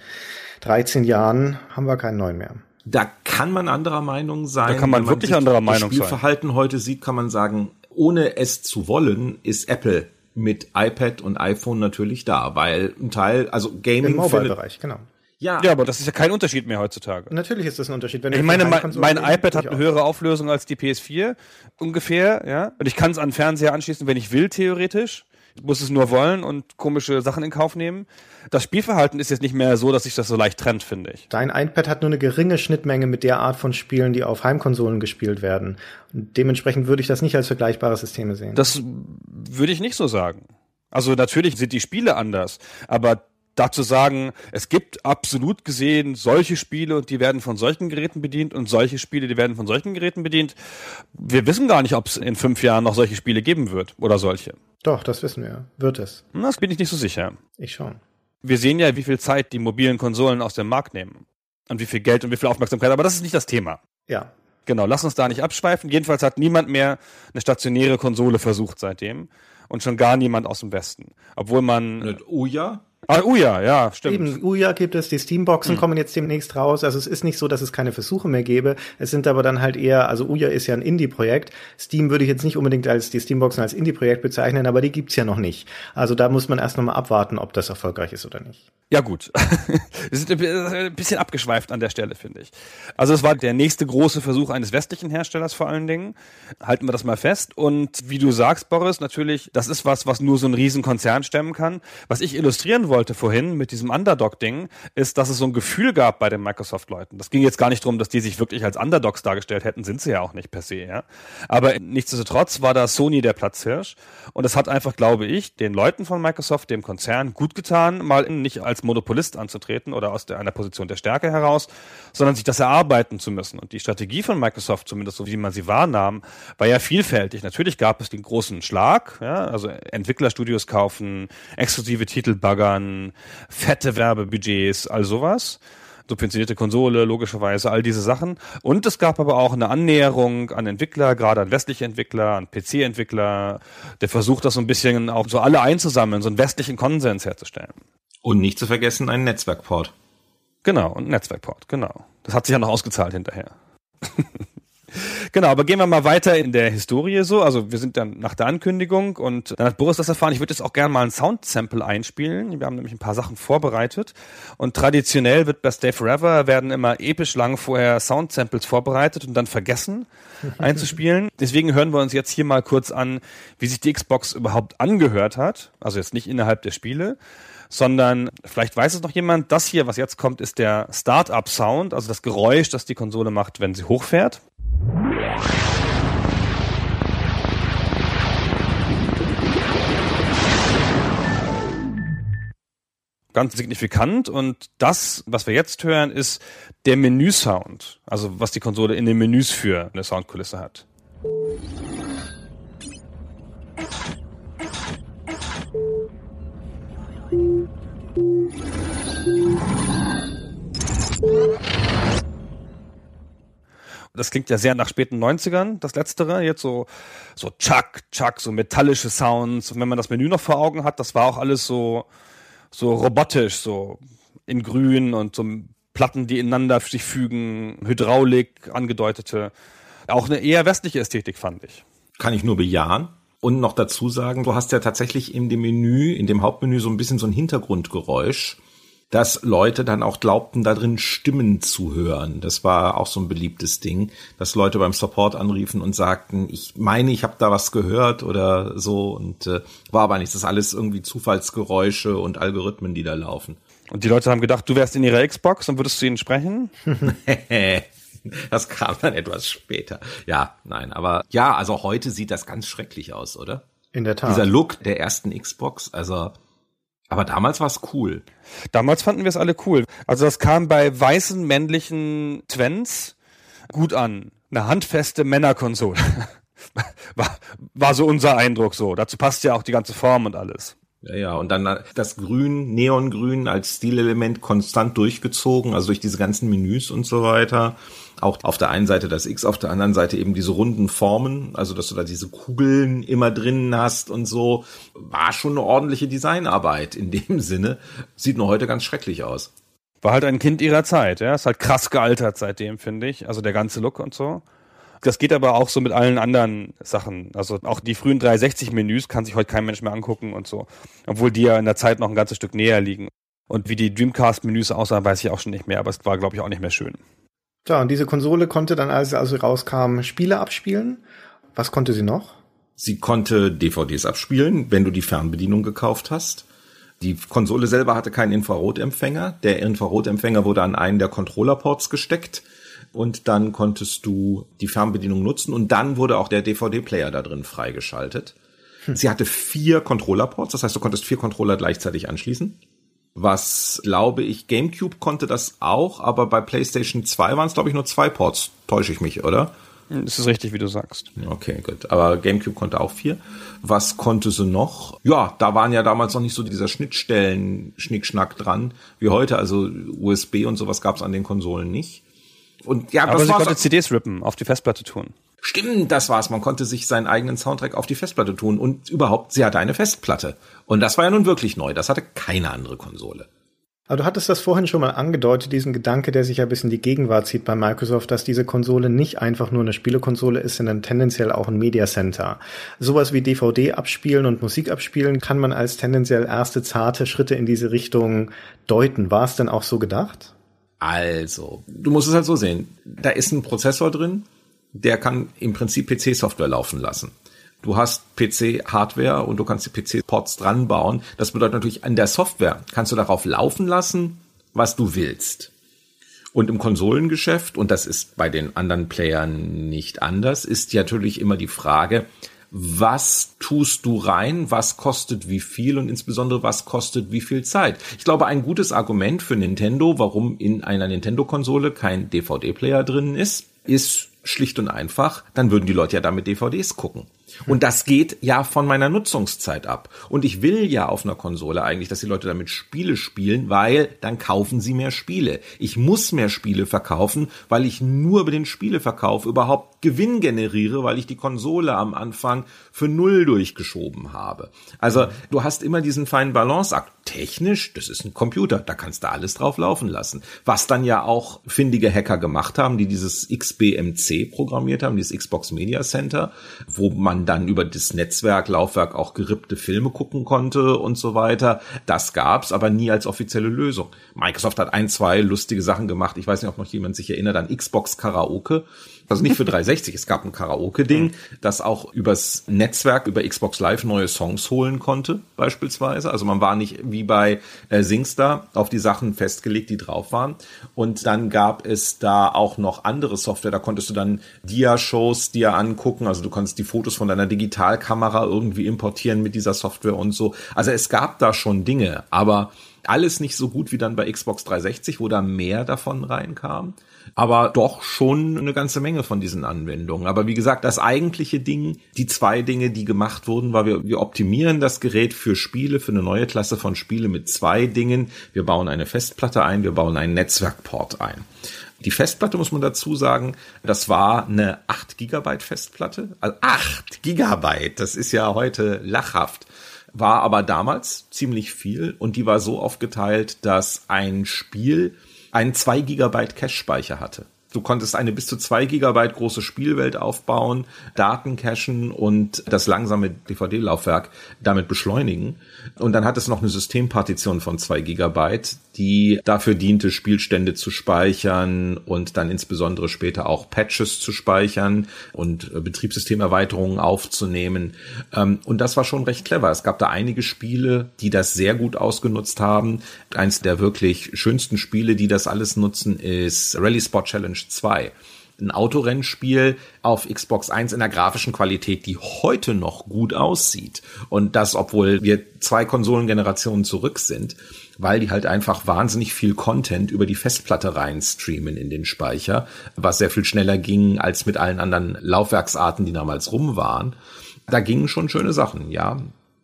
13 Jahren haben wir keinen neuen mehr. Da kann man anderer Meinung sein. Da kann man, man wirklich anderer Meinung sein. Spielverhalten heute sieht, kann man sagen, ohne es zu wollen, ist Apple mit iPad und iPhone natürlich da, weil ein Teil, also Gaming Im Mobile-Bereich, genau. Ja. ja, aber das ist ja kein Unterschied mehr heutzutage. Natürlich ist das ein Unterschied. Wenn ich meine, mein, mein iPad hat eine höhere Auflösung als die PS4 ungefähr, ja. Und ich kann es an Fernseher anschließen, wenn ich will, theoretisch. Ich muss es nur wollen und komische Sachen in Kauf nehmen. Das Spielverhalten ist jetzt nicht mehr so, dass sich das so leicht trennt, finde ich. Dein iPad hat nur eine geringe Schnittmenge mit der Art von Spielen, die auf Heimkonsolen gespielt werden. Und dementsprechend würde ich das nicht als vergleichbare Systeme sehen. Das würde ich nicht so sagen. Also natürlich sind die Spiele anders, aber dazu sagen, es gibt absolut gesehen solche Spiele und die werden von solchen Geräten bedient und solche Spiele, die werden von solchen Geräten bedient. Wir wissen gar nicht, ob es in fünf Jahren noch solche Spiele geben wird oder solche. Doch, das wissen wir. Wird es. Das bin ich nicht so sicher. Ich schon. Wir sehen ja, wie viel Zeit die mobilen Konsolen aus dem Markt nehmen. Und wie viel Geld und wie viel Aufmerksamkeit. Aber das ist nicht das Thema. Ja. Genau, lass uns da nicht abschweifen. Jedenfalls hat niemand mehr eine stationäre Konsole versucht seitdem. Und schon gar niemand aus dem Westen. Obwohl man. Oh ja? Ah, Uja, ja, stimmt. Eben, Uja gibt es, die Steamboxen mhm. kommen jetzt demnächst raus. Also es ist nicht so, dass es keine Versuche mehr gäbe. Es sind aber dann halt eher, also Uja ist ja ein Indie-Projekt. Steam würde ich jetzt nicht unbedingt als die Steamboxen als Indie-Projekt bezeichnen, aber die gibt's ja noch nicht. Also da muss man erst nochmal abwarten, ob das erfolgreich ist oder nicht. Ja gut, wir sind ein bisschen abgeschweift an der Stelle, finde ich. Also es war der nächste große Versuch eines westlichen Herstellers vor allen Dingen. Halten wir das mal fest. Und wie du sagst, Boris, natürlich, das ist was, was nur so ein Riesenkonzern stemmen kann. Was ich illustrieren wollte vorhin mit diesem Underdog-Ding, ist, dass es so ein Gefühl gab bei den Microsoft-Leuten. Das ging jetzt gar nicht darum, dass die sich wirklich als Underdogs dargestellt hätten, sind sie ja auch nicht per se, ja. Aber nichtsdestotrotz war da Sony der Platzhirsch. Und es hat einfach, glaube ich, den Leuten von Microsoft, dem Konzern, gut getan, mal nicht als Monopolist anzutreten oder aus der, einer Position der Stärke heraus, sondern sich das erarbeiten zu müssen. Und die Strategie von Microsoft, zumindest so wie man sie wahrnahm, war ja vielfältig. Natürlich gab es den großen Schlag, ja, also Entwicklerstudios kaufen, exklusive Titel baggern, fette Werbebudgets, all sowas subventionierte Konsole, logischerweise, all diese Sachen. Und es gab aber auch eine Annäherung an Entwickler, gerade an westliche Entwickler, an PC-Entwickler, der versucht, das so ein bisschen auch so alle einzusammeln, so einen westlichen Konsens herzustellen. Und nicht zu vergessen, einen Netzwerkport. Genau, und Netzwerkport, genau. Das hat sich ja noch ausgezahlt hinterher. Genau, aber gehen wir mal weiter in der Historie so. Also wir sind dann nach der Ankündigung und dann hat Boris das erfahren. Ich würde jetzt auch gerne mal ein Soundsample einspielen. Wir haben nämlich ein paar Sachen vorbereitet und traditionell wird bei Stay Forever werden immer episch lang vorher Soundsamples vorbereitet und dann vergessen einzuspielen. Deswegen hören wir uns jetzt hier mal kurz an, wie sich die Xbox überhaupt angehört hat. Also jetzt nicht innerhalb der Spiele, sondern vielleicht weiß es noch jemand, das hier, was jetzt kommt, ist der Startup-Sound, also das Geräusch, das die Konsole macht, wenn sie hochfährt. Ganz signifikant und das, was wir jetzt hören, ist der Menü-Sound, also was die Konsole in den Menüs für eine Soundkulisse hat. Das klingt ja sehr nach späten 90ern, das letztere. Jetzt so, so Chuck, Chuck, so metallische Sounds. Und wenn man das Menü noch vor Augen hat, das war auch alles so, so robotisch, so in grün und so Platten, die ineinander sich fügen, Hydraulik, angedeutete. Auch eine eher westliche Ästhetik, fand ich. Kann ich nur bejahen. Und noch dazu sagen, du hast ja tatsächlich in dem Menü, in dem Hauptmenü so ein bisschen so ein Hintergrundgeräusch dass Leute dann auch glaubten, da drin Stimmen zu hören. Das war auch so ein beliebtes Ding, dass Leute beim Support anriefen und sagten, ich meine, ich habe da was gehört oder so und äh, war aber nichts. Das ist alles irgendwie Zufallsgeräusche und Algorithmen, die da laufen. Und die Leute haben gedacht, du wärst in ihrer Xbox und würdest zu ihnen sprechen? das kam dann etwas später. Ja, nein, aber ja, also heute sieht das ganz schrecklich aus, oder? In der Tat. Dieser Look der ersten Xbox, also aber damals war es cool. Damals fanden wir es alle cool. Also das kam bei weißen männlichen Twents gut an. Eine handfeste Männerkonsole. war, war so unser Eindruck so. Dazu passt ja auch die ganze Form und alles. Ja, ja, und dann das Grün, Neongrün als Stilelement konstant durchgezogen, also durch diese ganzen Menüs und so weiter. Auch auf der einen Seite das X, auf der anderen Seite eben diese runden Formen, also dass du da diese Kugeln immer drinnen hast und so. War schon eine ordentliche Designarbeit in dem Sinne. Sieht nur heute ganz schrecklich aus. War halt ein Kind ihrer Zeit, ja. Ist halt krass gealtert seitdem, finde ich. Also der ganze Look und so. Das geht aber auch so mit allen anderen Sachen. Also auch die frühen 360-Menüs kann sich heute kein Mensch mehr angucken und so. Obwohl die ja in der Zeit noch ein ganzes Stück näher liegen. Und wie die Dreamcast-Menüs aussahen, weiß ich auch schon nicht mehr, aber es war, glaube ich, auch nicht mehr schön. So, und diese Konsole konnte dann, als sie also rauskam, Spiele abspielen. Was konnte sie noch? Sie konnte DVDs abspielen, wenn du die Fernbedienung gekauft hast. Die Konsole selber hatte keinen Infrarotempfänger. Der Infrarotempfänger wurde an einen der Controllerports gesteckt und dann konntest du die Fernbedienung nutzen und dann wurde auch der DVD-Player da drin freigeschaltet. Hm. Sie hatte vier Controller-Ports, das heißt, du konntest vier Controller gleichzeitig anschließen. Was glaube ich, GameCube konnte das auch, aber bei PlayStation 2 waren es glaube ich nur zwei Ports. Täusche ich mich, oder? Das ist richtig, wie du sagst. Okay, gut. Aber GameCube konnte auch vier. Was konnte sie noch? Ja, da waren ja damals noch nicht so dieser Schnittstellen-Schnickschnack dran wie heute. Also USB und sowas gab es an den Konsolen nicht. Und ja, aber das sie konnte CDs rippen, auf die Festplatte tun. Stimmt, das war's. Man konnte sich seinen eigenen Soundtrack auf die Festplatte tun und überhaupt, sie hatte eine Festplatte. Und das war ja nun wirklich neu. Das hatte keine andere Konsole. Aber du hattest das vorhin schon mal angedeutet, diesen Gedanke, der sich ja bis in die Gegenwart zieht bei Microsoft, dass diese Konsole nicht einfach nur eine Spielekonsole ist, sondern tendenziell auch ein Media Center. Sowas wie DVD abspielen und Musik abspielen kann man als tendenziell erste zarte Schritte in diese Richtung deuten. War es denn auch so gedacht? Also, du musst es halt so sehen. Da ist ein Prozessor drin, der kann im Prinzip PC-Software laufen lassen. Du hast PC-Hardware und du kannst die PC-Ports dran bauen. Das bedeutet natürlich, an der Software kannst du darauf laufen lassen, was du willst. Und im Konsolengeschäft, und das ist bei den anderen Playern nicht anders, ist natürlich immer die Frage, was tust du rein, was kostet wie viel und insbesondere was kostet wie viel Zeit. Ich glaube, ein gutes Argument für Nintendo, warum in einer Nintendo-Konsole kein DVD-Player drin ist, ist schlicht und einfach, dann würden die Leute ja damit DVDs gucken. Und das geht ja von meiner Nutzungszeit ab. Und ich will ja auf einer Konsole eigentlich, dass die Leute damit Spiele spielen, weil dann kaufen sie mehr Spiele. Ich muss mehr Spiele verkaufen, weil ich nur über den Spieleverkauf überhaupt Gewinn generiere, weil ich die Konsole am Anfang für null durchgeschoben habe. Also du hast immer diesen feinen Balanceakt. Technisch, das ist ein Computer, da kannst du alles drauf laufen lassen. Was dann ja auch findige Hacker gemacht haben, die dieses XBMC programmiert haben, dieses Xbox Media Center, wo man dann über das Netzwerk, Laufwerk auch gerippte Filme gucken konnte und so weiter. Das gab's, aber nie als offizielle Lösung. Microsoft hat ein, zwei lustige Sachen gemacht. Ich weiß nicht, ob noch jemand sich erinnert an Xbox Karaoke. Also nicht für 360, es gab ein Karaoke-Ding, das auch übers Netzwerk, über Xbox Live neue Songs holen konnte, beispielsweise. Also man war nicht wie bei äh, Singstar auf die Sachen festgelegt, die drauf waren. Und dann gab es da auch noch andere Software, da konntest du dann Dia-Shows dir angucken, also du konntest die Fotos von deiner Digitalkamera irgendwie importieren mit dieser Software und so. Also es gab da schon Dinge, aber alles nicht so gut wie dann bei Xbox 360, wo da mehr davon reinkam. Aber doch schon eine ganze Menge von diesen Anwendungen. Aber wie gesagt, das eigentliche Ding, die zwei Dinge, die gemacht wurden, war, wir, wir optimieren das Gerät für Spiele, für eine neue Klasse von Spiele mit zwei Dingen. Wir bauen eine Festplatte ein, wir bauen einen Netzwerkport ein. Die Festplatte muss man dazu sagen, das war eine 8 Gigabyte Festplatte. Also 8 Gigabyte, das ist ja heute lachhaft war aber damals ziemlich viel und die war so aufgeteilt, dass ein Spiel einen 2 Gigabyte Cache-Speicher hatte. Du konntest eine bis zu zwei Gigabyte große Spielwelt aufbauen, Daten cachen und das langsame DVD-Laufwerk damit beschleunigen. Und dann hat es noch eine Systempartition von zwei Gigabyte, die dafür diente, Spielstände zu speichern und dann insbesondere später auch Patches zu speichern und äh, Betriebssystemerweiterungen aufzunehmen. Ähm, und das war schon recht clever. Es gab da einige Spiele, die das sehr gut ausgenutzt haben. Eins der wirklich schönsten Spiele, die das alles nutzen, ist Rally Sport Challenge 2 ein Autorennspiel auf Xbox 1 in der grafischen Qualität, die heute noch gut aussieht. Und das, obwohl wir zwei Konsolengenerationen zurück sind, weil die halt einfach wahnsinnig viel Content über die Festplatte reinstreamen in den Speicher, was sehr viel schneller ging als mit allen anderen Laufwerksarten, die damals rum waren. Da gingen schon schöne Sachen, ja.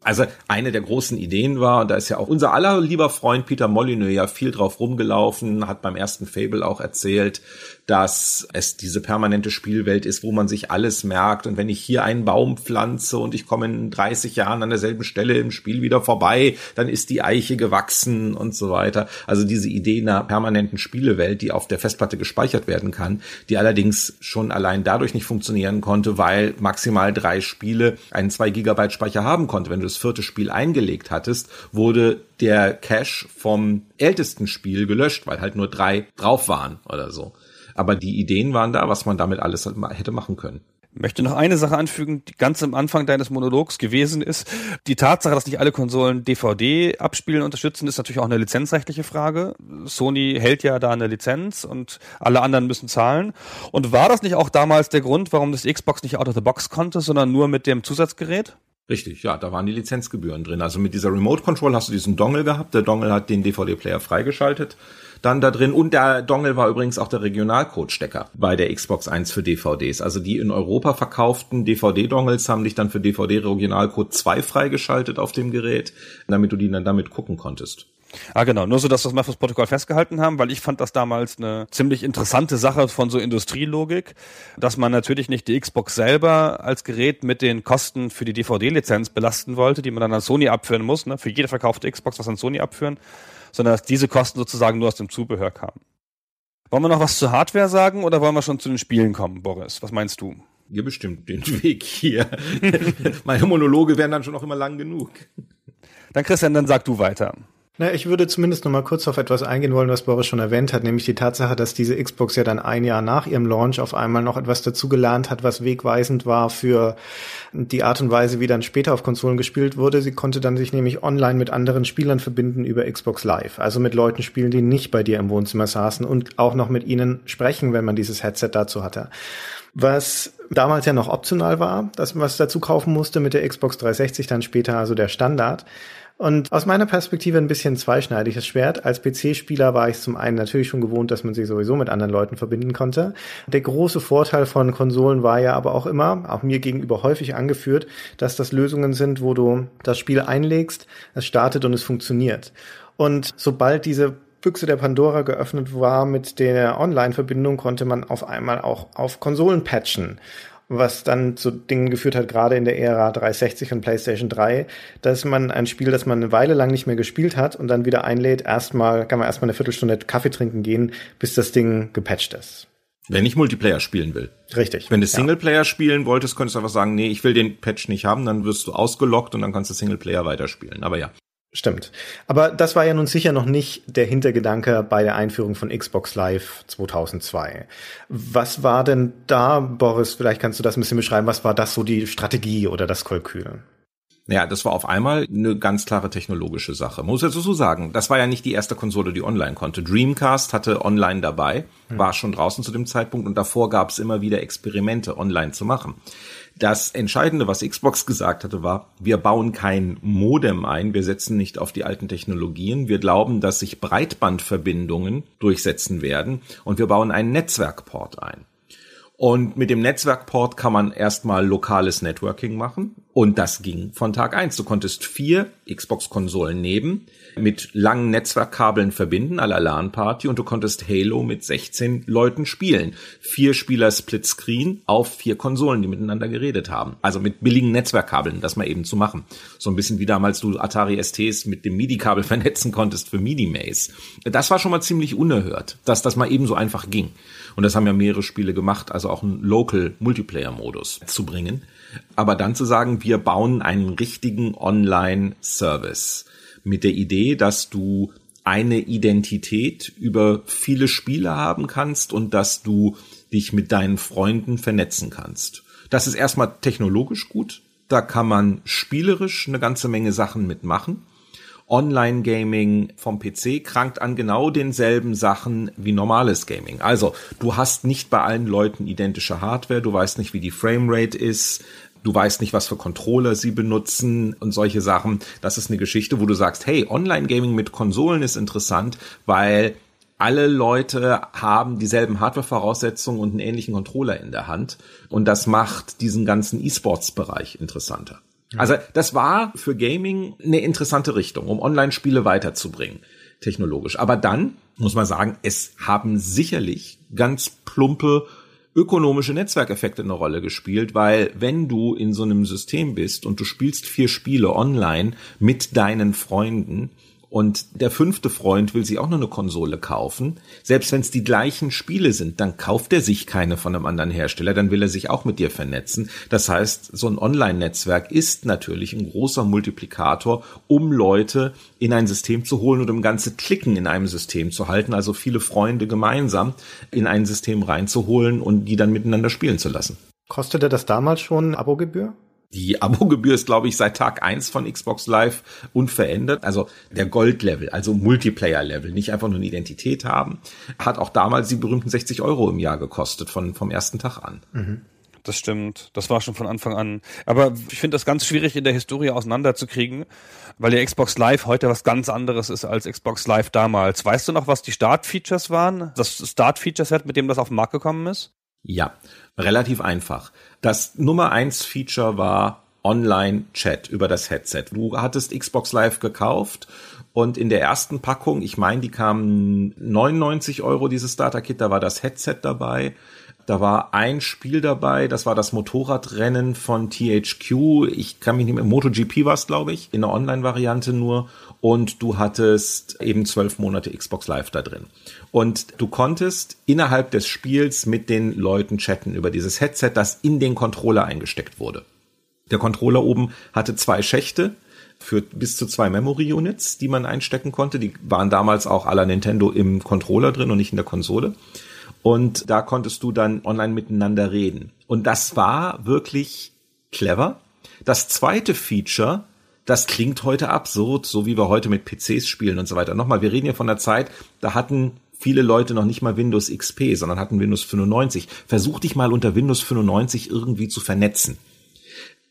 Also eine der großen Ideen war, und da ist ja auch unser aller lieber Freund Peter Molyneux ja viel drauf rumgelaufen, hat beim ersten Fable auch erzählt, dass es diese permanente Spielwelt ist, wo man sich alles merkt. Und wenn ich hier einen Baum pflanze und ich komme in 30 Jahren an derselben Stelle im Spiel wieder vorbei, dann ist die Eiche gewachsen und so weiter. Also diese Idee einer permanenten Spielewelt, die auf der Festplatte gespeichert werden kann, die allerdings schon allein dadurch nicht funktionieren konnte, weil maximal drei Spiele einen 2 Gigabyte Speicher haben konnte. Wenn du das vierte Spiel eingelegt hattest, wurde der Cache vom ältesten Spiel gelöscht, weil halt nur drei drauf waren oder so. Aber die Ideen waren da, was man damit alles hätte machen können. Ich möchte noch eine Sache anfügen, die ganz am Anfang deines Monologs gewesen ist. Die Tatsache, dass nicht alle Konsolen DVD abspielen unterstützen, ist natürlich auch eine lizenzrechtliche Frage. Sony hält ja da eine Lizenz und alle anderen müssen zahlen. Und war das nicht auch damals der Grund, warum das Xbox nicht out of the box konnte, sondern nur mit dem Zusatzgerät? Richtig, ja, da waren die Lizenzgebühren drin. Also mit dieser Remote Control hast du diesen Dongle gehabt. Der Dongle hat den DVD-Player freigeschaltet dann da drin. Und der Dongle war übrigens auch der Regionalcode-Stecker bei der Xbox 1 für DVDs. Also die in Europa verkauften DVD-Dongles haben dich dann für DVD-Regionalcode 2 freigeschaltet auf dem Gerät, damit du die dann damit gucken konntest. Ah, genau. Nur so, dass wir es mal fürs Protokoll festgehalten haben, weil ich fand das damals eine ziemlich interessante Sache von so Industrielogik, dass man natürlich nicht die Xbox selber als Gerät mit den Kosten für die DVD-Lizenz belasten wollte, die man dann an Sony abführen muss, ne, für jede verkaufte Xbox was an Sony abführen, sondern dass diese Kosten sozusagen nur aus dem Zubehör kamen. Wollen wir noch was zur Hardware sagen oder wollen wir schon zu den Spielen kommen, Boris? Was meinst du? Ihr bestimmt den Weg hier. Meine Monologe wären dann schon noch immer lang genug. Dann Christian, dann sag du weiter. Na, ich würde zumindest noch mal kurz auf etwas eingehen wollen, was Boris schon erwähnt hat, nämlich die Tatsache, dass diese Xbox ja dann ein Jahr nach ihrem Launch auf einmal noch etwas dazugelernt hat, was wegweisend war für die Art und Weise, wie dann später auf Konsolen gespielt wurde. Sie konnte dann sich nämlich online mit anderen Spielern verbinden über Xbox Live, also mit Leuten spielen, die nicht bei dir im Wohnzimmer saßen und auch noch mit ihnen sprechen, wenn man dieses Headset dazu hatte was damals ja noch optional war, dass man was dazu kaufen musste mit der Xbox 360 dann später, also der Standard. Und aus meiner Perspektive ein bisschen zweischneidiges Schwert. Als PC-Spieler war ich zum einen natürlich schon gewohnt, dass man sich sowieso mit anderen Leuten verbinden konnte. Der große Vorteil von Konsolen war ja aber auch immer, auch mir gegenüber häufig angeführt, dass das Lösungen sind, wo du das Spiel einlegst, es startet und es funktioniert. Und sobald diese Büchse der Pandora geöffnet war mit der Online-Verbindung, konnte man auf einmal auch auf Konsolen patchen was dann zu Dingen geführt hat, gerade in der Ära 360 und PlayStation 3, dass man ein Spiel, das man eine Weile lang nicht mehr gespielt hat und dann wieder einlädt, erstmal, kann man erstmal eine Viertelstunde Kaffee trinken gehen, bis das Ding gepatcht ist. Wenn ich Multiplayer spielen will. Richtig. Wenn du Singleplayer ja. spielen wolltest, könntest du einfach sagen, nee, ich will den Patch nicht haben, dann wirst du ausgelockt und dann kannst du Singleplayer weiterspielen. Aber ja. Stimmt. Aber das war ja nun sicher noch nicht der Hintergedanke bei der Einführung von Xbox Live 2002. Was war denn da, Boris, vielleicht kannst du das ein bisschen beschreiben, was war das so die Strategie oder das Kalkül? Ja, das war auf einmal eine ganz klare technologische Sache. Man muss jetzt so sagen, das war ja nicht die erste Konsole, die online konnte. Dreamcast hatte online dabei, hm. war schon draußen zu dem Zeitpunkt und davor gab es immer wieder Experimente, online zu machen. Das Entscheidende, was Xbox gesagt hatte, war, wir bauen kein Modem ein, wir setzen nicht auf die alten Technologien, wir glauben, dass sich Breitbandverbindungen durchsetzen werden und wir bauen einen Netzwerkport ein. Und mit dem Netzwerkport kann man erstmal lokales Networking machen. Und das ging von Tag eins. Du konntest vier Xbox-Konsolen nehmen, mit langen Netzwerkkabeln verbinden, à la LAN-Party, und du konntest Halo mit 16 Leuten spielen. Vier Spieler Splitscreen auf vier Konsolen, die miteinander geredet haben. Also mit billigen Netzwerkkabeln, das mal eben zu machen. So ein bisschen wie damals du Atari STs mit dem MIDI-Kabel vernetzen konntest für MIDI-Maze. Das war schon mal ziemlich unerhört, dass das mal eben so einfach ging. Und das haben ja mehrere Spiele gemacht, also auch einen Local Multiplayer Modus zu bringen. Aber dann zu sagen, wir bauen einen richtigen Online Service mit der Idee, dass du eine Identität über viele Spiele haben kannst und dass du dich mit deinen Freunden vernetzen kannst. Das ist erstmal technologisch gut. Da kann man spielerisch eine ganze Menge Sachen mitmachen. Online-Gaming vom PC krankt an genau denselben Sachen wie normales Gaming. Also, du hast nicht bei allen Leuten identische Hardware, du weißt nicht, wie die Framerate ist, du weißt nicht, was für Controller sie benutzen und solche Sachen. Das ist eine Geschichte, wo du sagst, hey, Online-Gaming mit Konsolen ist interessant, weil alle Leute haben dieselben Hardware-Voraussetzungen und einen ähnlichen Controller in der Hand. Und das macht diesen ganzen E-Sports-Bereich interessanter. Also das war für Gaming eine interessante Richtung, um Online-Spiele weiterzubringen, technologisch. Aber dann muss man sagen, es haben sicherlich ganz plumpe ökonomische Netzwerkeffekte eine Rolle gespielt, weil wenn du in so einem System bist und du spielst vier Spiele online mit deinen Freunden, und der fünfte Freund will sich auch noch eine Konsole kaufen. Selbst wenn es die gleichen Spiele sind, dann kauft er sich keine von einem anderen Hersteller, dann will er sich auch mit dir vernetzen. Das heißt, so ein Online-Netzwerk ist natürlich ein großer Multiplikator, um Leute in ein System zu holen und um ganze Klicken in einem System zu halten, also viele Freunde gemeinsam in ein System reinzuholen und die dann miteinander spielen zu lassen. Kostete das damals schon Abogebühr? Die Abogebühr ist, glaube ich, seit Tag eins von Xbox Live unverändert. Also der Gold-Level, also Multiplayer-Level, nicht einfach nur eine Identität haben, hat auch damals die berühmten 60 Euro im Jahr gekostet, von, vom ersten Tag an. Mhm. Das stimmt. Das war schon von Anfang an. Aber ich finde das ganz schwierig in der Historie auseinanderzukriegen, weil die Xbox Live heute was ganz anderes ist als Xbox Live damals. Weißt du noch, was die Start-Features waren? Das Start-Feature-Set, mit dem das auf den Markt gekommen ist? Ja, relativ einfach. Das Nummer eins Feature war Online-Chat über das Headset. Du hattest Xbox Live gekauft und in der ersten Packung, ich meine, die kamen 99 Euro, dieses Starter-Kit, da war das Headset dabei. Da war ein Spiel dabei, das war das Motorradrennen von THQ. Ich kann mich nicht mehr, MotoGP war es, glaube ich, in der Online-Variante nur. Und du hattest eben zwölf Monate Xbox Live da drin. Und du konntest innerhalb des Spiels mit den Leuten chatten über dieses Headset, das in den Controller eingesteckt wurde. Der Controller oben hatte zwei Schächte für bis zu zwei Memory Units, die man einstecken konnte. Die waren damals auch aller Nintendo im Controller drin und nicht in der Konsole. Und da konntest du dann online miteinander reden. Und das war wirklich clever. Das zweite Feature, das klingt heute absurd, so wie wir heute mit PCs spielen und so weiter. Nochmal, wir reden hier von der Zeit, da hatten viele Leute noch nicht mal Windows XP, sondern hatten Windows 95. Versuch dich mal unter Windows 95 irgendwie zu vernetzen.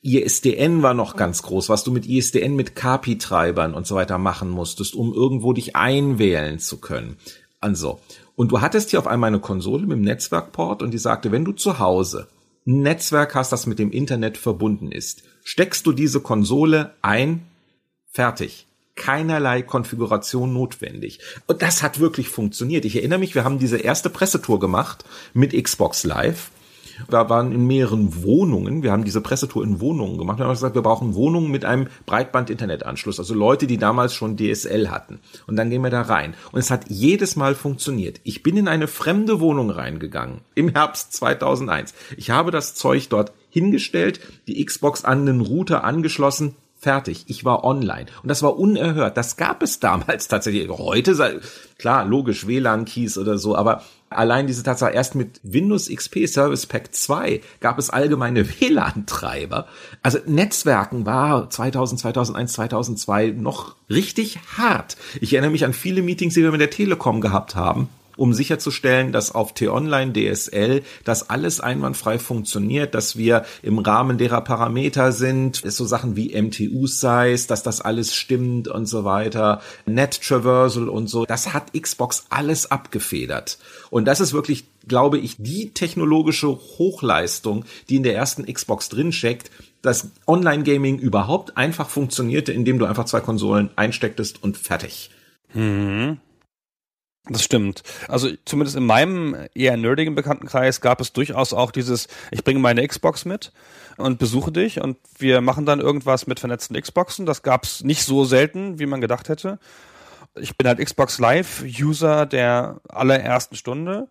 ISDN war noch ganz groß, was du mit ISDN mit KPI-Treibern und so weiter machen musstest, um irgendwo dich einwählen zu können. Also, und du hattest hier auf einmal eine Konsole mit dem Netzwerkport und die sagte, wenn du zu Hause ein Netzwerk hast, das mit dem Internet verbunden ist, steckst du diese Konsole ein, fertig. Keinerlei Konfiguration notwendig. Und das hat wirklich funktioniert. Ich erinnere mich, wir haben diese erste Pressetour gemacht mit Xbox Live da waren in mehreren Wohnungen, wir haben diese Pressetour in Wohnungen gemacht, wir haben gesagt, wir brauchen Wohnungen mit einem Breitband-Internetanschluss, also Leute, die damals schon DSL hatten. Und dann gehen wir da rein. Und es hat jedes Mal funktioniert. Ich bin in eine fremde Wohnung reingegangen, im Herbst 2001. Ich habe das Zeug dort hingestellt, die Xbox an den Router angeschlossen, fertig. Ich war online. Und das war unerhört. Das gab es damals tatsächlich. Heute, klar, logisch, WLAN-Keys oder so, aber Allein diese Tatsache, erst mit Windows XP Service Pack 2 gab es allgemeine WLAN-Treiber. Also Netzwerken war 2000, 2001, 2002 noch richtig hart. Ich erinnere mich an viele Meetings, die wir mit der Telekom gehabt haben um sicherzustellen, dass auf T-Online DSL das alles einwandfrei funktioniert, dass wir im Rahmen derer Parameter sind, so Sachen wie MTU-Size, dass das alles stimmt und so weiter, Net Traversal und so. Das hat Xbox alles abgefedert. Und das ist wirklich, glaube ich, die technologische Hochleistung, die in der ersten Xbox drinsteckt, dass Online-Gaming überhaupt einfach funktionierte, indem du einfach zwei Konsolen einstecktest und fertig. Mhm. Das stimmt. Also zumindest in meinem eher nerdigen Bekanntenkreis gab es durchaus auch dieses, ich bringe meine Xbox mit und besuche dich und wir machen dann irgendwas mit vernetzten Xboxen. Das gab es nicht so selten, wie man gedacht hätte. Ich bin halt Xbox Live-User der allerersten Stunde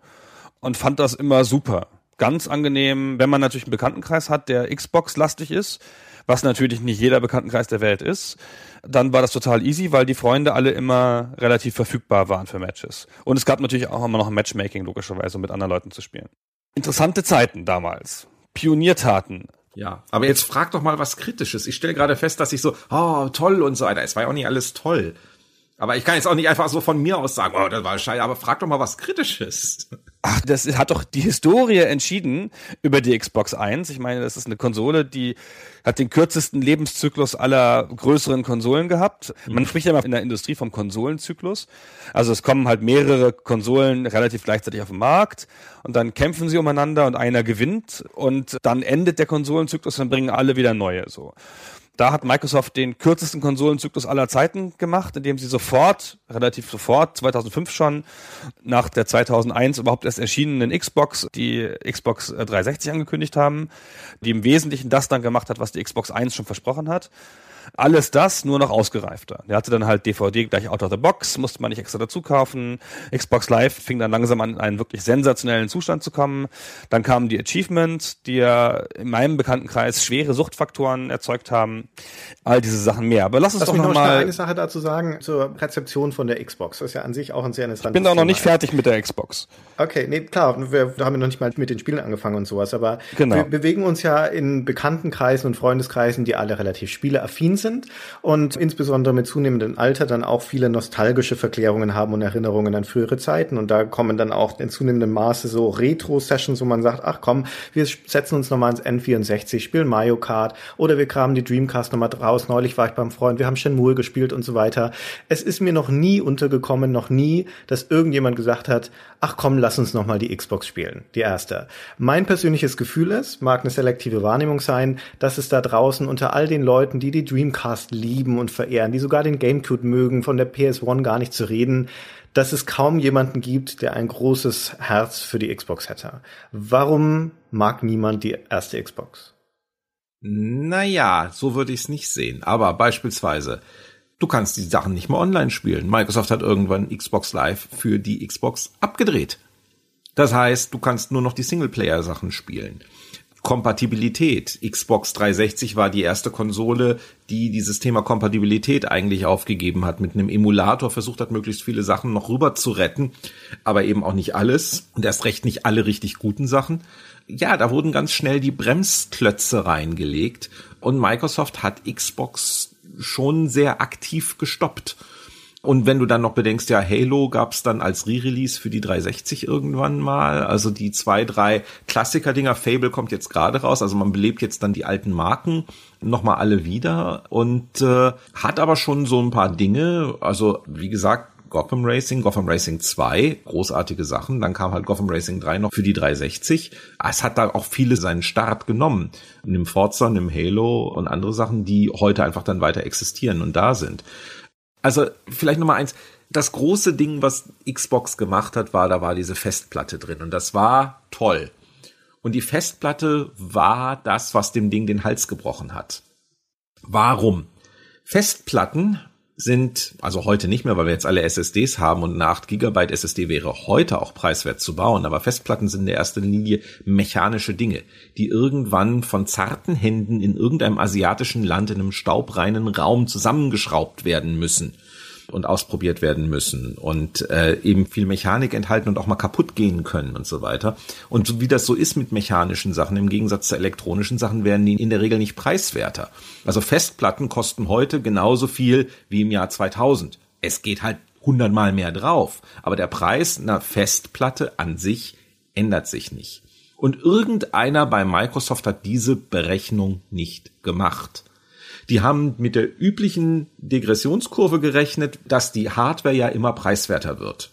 und fand das immer super. Ganz angenehm, wenn man natürlich einen Bekanntenkreis hat, der Xbox-lastig ist, was natürlich nicht jeder Bekanntenkreis der Welt ist dann war das total easy, weil die Freunde alle immer relativ verfügbar waren für Matches. Und es gab natürlich auch immer noch Matchmaking, logischerweise, um mit anderen Leuten zu spielen. Interessante Zeiten damals. Pioniertaten. Ja, aber jetzt frag doch mal was Kritisches. Ich stelle gerade fest, dass ich so, oh, toll und so weiter. Es war ja auch nicht alles toll. Aber ich kann jetzt auch nicht einfach so von mir aus sagen, oh, das war scheiße, aber frag doch mal was Kritisches. Ach, das hat doch die Historie entschieden über die Xbox 1. Ich meine, das ist eine Konsole, die hat den kürzesten Lebenszyklus aller größeren Konsolen gehabt. Man mhm. spricht ja immer in der Industrie vom Konsolenzyklus. Also es kommen halt mehrere Konsolen relativ gleichzeitig auf den Markt und dann kämpfen sie umeinander und einer gewinnt und dann endet der Konsolenzyklus und dann bringen alle wieder neue, so. Da hat Microsoft den kürzesten Konsolenzyklus aller Zeiten gemacht, indem sie sofort, relativ sofort, 2005 schon, nach der 2001 überhaupt erst erschienenen Xbox, die Xbox 360 angekündigt haben, die im Wesentlichen das dann gemacht hat, was die Xbox 1 schon versprochen hat. Alles das nur noch ausgereifter. Der hatte dann halt DVD gleich out of the box, musste man nicht extra dazu kaufen. Xbox Live fing dann langsam an, in einen wirklich sensationellen Zustand zu kommen. Dann kamen die Achievements, die ja in meinem Bekanntenkreis schwere Suchtfaktoren erzeugt haben. All diese Sachen mehr. Aber lass uns lass doch noch mal eine Sache dazu sagen zur Rezeption von der Xbox. Das ist ja an sich auch ein sehr interessantes Ich bin da noch nicht fertig mit der Xbox. Okay, nee, klar, wir, wir haben noch nicht mal mit den Spielen angefangen und sowas, aber genau. wir bewegen uns ja in Bekanntenkreisen und Freundeskreisen, die alle relativ spieleaffin drin sind und insbesondere mit zunehmendem Alter dann auch viele nostalgische Verklärungen haben und Erinnerungen an frühere Zeiten. Und da kommen dann auch in zunehmendem Maße so Retro-Sessions, wo man sagt, ach komm, wir setzen uns nochmal ins N64, spielen Mario Kart oder wir kramen die Dreamcast nochmal raus. Neulich war ich beim Freund, wir haben Shenmue gespielt und so weiter. Es ist mir noch nie untergekommen, noch nie, dass irgendjemand gesagt hat, ach komm, lass uns nochmal die Xbox spielen, die erste. Mein persönliches Gefühl ist, mag eine selektive Wahrnehmung sein, dass es da draußen unter all den Leuten, die die Dreamcast lieben und verehren, die sogar den GameCube mögen, von der PS1 gar nicht zu reden, dass es kaum jemanden gibt, der ein großes Herz für die Xbox hätte. Warum mag niemand die erste Xbox? Naja, so würde ich es nicht sehen. Aber beispielsweise, du kannst die Sachen nicht mehr online spielen. Microsoft hat irgendwann Xbox Live für die Xbox abgedreht. Das heißt, du kannst nur noch die Singleplayer-Sachen spielen. Kompatibilität. Xbox 360 war die erste Konsole, die dieses Thema Kompatibilität eigentlich aufgegeben hat, mit einem Emulator versucht hat, möglichst viele Sachen noch rüber zu retten, aber eben auch nicht alles und erst recht nicht alle richtig guten Sachen. Ja, da wurden ganz schnell die Bremsklötze reingelegt und Microsoft hat Xbox schon sehr aktiv gestoppt. Und wenn du dann noch bedenkst, ja, Halo gab's dann als Re-Release für die 360 irgendwann mal. Also die zwei, drei Klassiker-Dinger. Fable kommt jetzt gerade raus. Also man belebt jetzt dann die alten Marken nochmal alle wieder und äh, hat aber schon so ein paar Dinge. Also wie gesagt, Gotham Racing, Gotham Racing 2, großartige Sachen. Dann kam halt Gotham Racing 3 noch für die 360. Es hat da auch viele seinen Start genommen. Nimm Forza, nimm Halo und andere Sachen, die heute einfach dann weiter existieren und da sind. Also vielleicht Nummer eins. Das große Ding, was Xbox gemacht hat, war, da war diese Festplatte drin und das war toll. Und die Festplatte war das, was dem Ding den Hals gebrochen hat. Warum? Festplatten sind, also heute nicht mehr, weil wir jetzt alle SSDs haben und eine 8 GB SSD wäre heute auch preiswert zu bauen, aber Festplatten sind in der ersten Linie mechanische Dinge, die irgendwann von zarten Händen in irgendeinem asiatischen Land in einem staubreinen Raum zusammengeschraubt werden müssen und ausprobiert werden müssen und äh, eben viel Mechanik enthalten und auch mal kaputt gehen können und so weiter. Und so wie das so ist mit mechanischen Sachen, im Gegensatz zu elektronischen Sachen, werden die in der Regel nicht preiswerter. Also Festplatten kosten heute genauso viel wie im Jahr 2000. Es geht halt hundertmal mehr drauf. Aber der Preis einer Festplatte an sich ändert sich nicht. Und irgendeiner bei Microsoft hat diese Berechnung nicht gemacht. Die haben mit der üblichen Degressionskurve gerechnet, dass die Hardware ja immer preiswerter wird.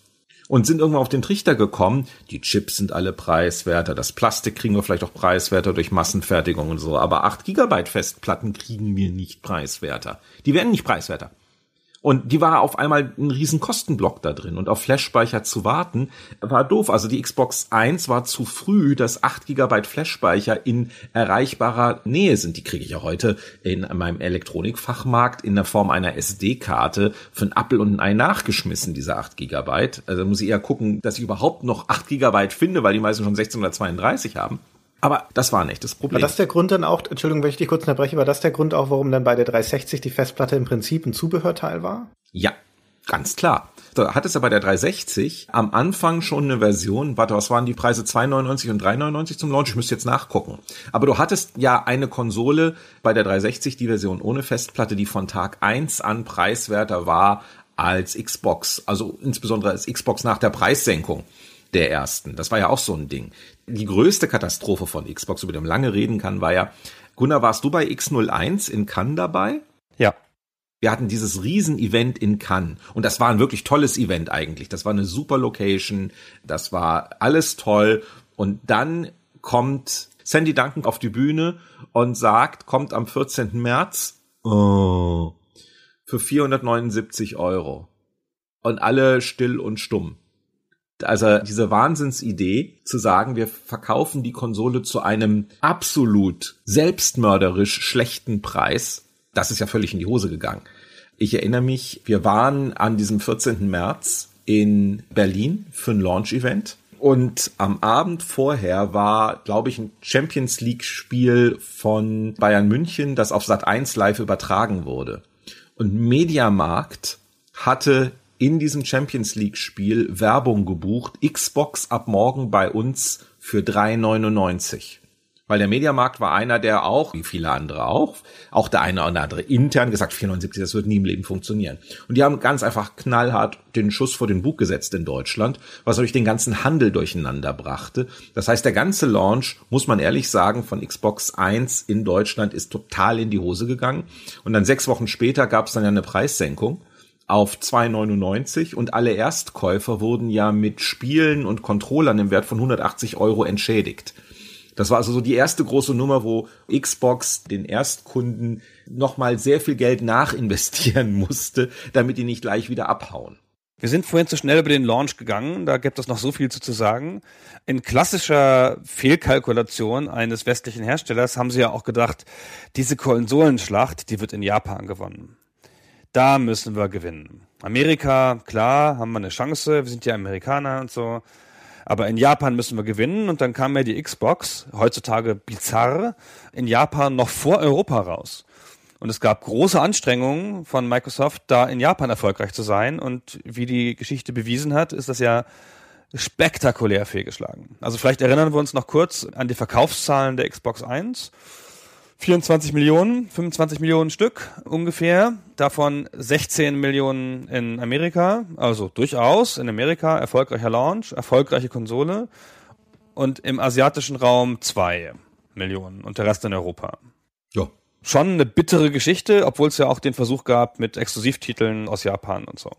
Und sind irgendwann auf den Trichter gekommen, die Chips sind alle preiswerter, das Plastik kriegen wir vielleicht auch preiswerter durch Massenfertigung und so, aber 8 Gigabyte Festplatten kriegen wir nicht preiswerter. Die werden nicht preiswerter. Und die war auf einmal ein riesen Kostenblock da drin. Und auf Flashspeicher zu warten, war doof. Also die Xbox 1 war zu früh, dass 8 GB Flashspeicher in erreichbarer Nähe sind. Die kriege ich ja heute in meinem Elektronikfachmarkt in der Form einer SD-Karte für ein Apple und ein Ei nachgeschmissen, diese 8 GB. Also muss ich eher gucken, dass ich überhaupt noch 8 GB finde, weil die meisten schon 16 oder 32 haben. Aber das war nicht das Problem. War das der Grund dann auch, Entschuldigung, wenn ich dich kurz unterbreche, war das der Grund auch, warum dann bei der 360 die Festplatte im Prinzip ein Zubehörteil war? Ja, ganz klar. Da hat es ja bei der 360 am Anfang schon eine Version, warte, was waren die Preise 2,99 und 3,99 zum Launch? Ich müsste jetzt nachgucken. Aber du hattest ja eine Konsole bei der 360, die Version ohne Festplatte, die von Tag 1 an preiswerter war als Xbox, also insbesondere als Xbox nach der Preissenkung der ersten. Das war ja auch so ein Ding. Die größte Katastrophe von Xbox, über die man lange reden kann, war ja, Gunnar, warst du bei X01 in Cannes dabei? Ja. Wir hatten dieses Riesen-Event in Cannes und das war ein wirklich tolles Event eigentlich. Das war eine super Location, das war alles toll und dann kommt Sandy Duncan auf die Bühne und sagt, kommt am 14. März oh, für 479 Euro. Und alle still und stumm. Also diese Wahnsinnsidee zu sagen, wir verkaufen die Konsole zu einem absolut selbstmörderisch schlechten Preis, das ist ja völlig in die Hose gegangen. Ich erinnere mich, wir waren an diesem 14. März in Berlin für ein Launch-Event. Und am Abend vorher war, glaube ich, ein Champions League-Spiel von Bayern München, das auf Sat 1 live übertragen wurde. Und Mediamarkt hatte in diesem Champions League Spiel Werbung gebucht. Xbox ab morgen bei uns für 3,99. Weil der Mediamarkt war einer, der auch, wie viele andere auch, auch der eine oder andere intern gesagt, 479, das wird nie im Leben funktionieren. Und die haben ganz einfach knallhart den Schuss vor den Bug gesetzt in Deutschland, was natürlich den ganzen Handel durcheinander brachte. Das heißt, der ganze Launch, muss man ehrlich sagen, von Xbox 1 in Deutschland ist total in die Hose gegangen. Und dann sechs Wochen später gab es dann ja eine Preissenkung auf 2,99 und alle Erstkäufer wurden ja mit Spielen und Controllern im Wert von 180 Euro entschädigt. Das war also so die erste große Nummer, wo Xbox den Erstkunden nochmal sehr viel Geld nachinvestieren musste, damit die nicht gleich wieder abhauen. Wir sind vorhin zu schnell über den Launch gegangen, da gibt es noch so viel zu, zu sagen. In klassischer Fehlkalkulation eines westlichen Herstellers haben sie ja auch gedacht, diese Konsolenschlacht, die wird in Japan gewonnen. Da müssen wir gewinnen. Amerika, klar, haben wir eine Chance, wir sind ja Amerikaner und so. Aber in Japan müssen wir gewinnen und dann kam ja die Xbox, heutzutage bizarr, in Japan noch vor Europa raus. Und es gab große Anstrengungen von Microsoft, da in Japan erfolgreich zu sein. Und wie die Geschichte bewiesen hat, ist das ja spektakulär fehlgeschlagen. Also vielleicht erinnern wir uns noch kurz an die Verkaufszahlen der Xbox 1. 24 Millionen, 25 Millionen Stück ungefähr, davon 16 Millionen in Amerika, also durchaus in Amerika erfolgreicher Launch, erfolgreiche Konsole und im asiatischen Raum zwei Millionen und der Rest in Europa. Ja. Schon eine bittere Geschichte, obwohl es ja auch den Versuch gab mit Exklusivtiteln aus Japan und so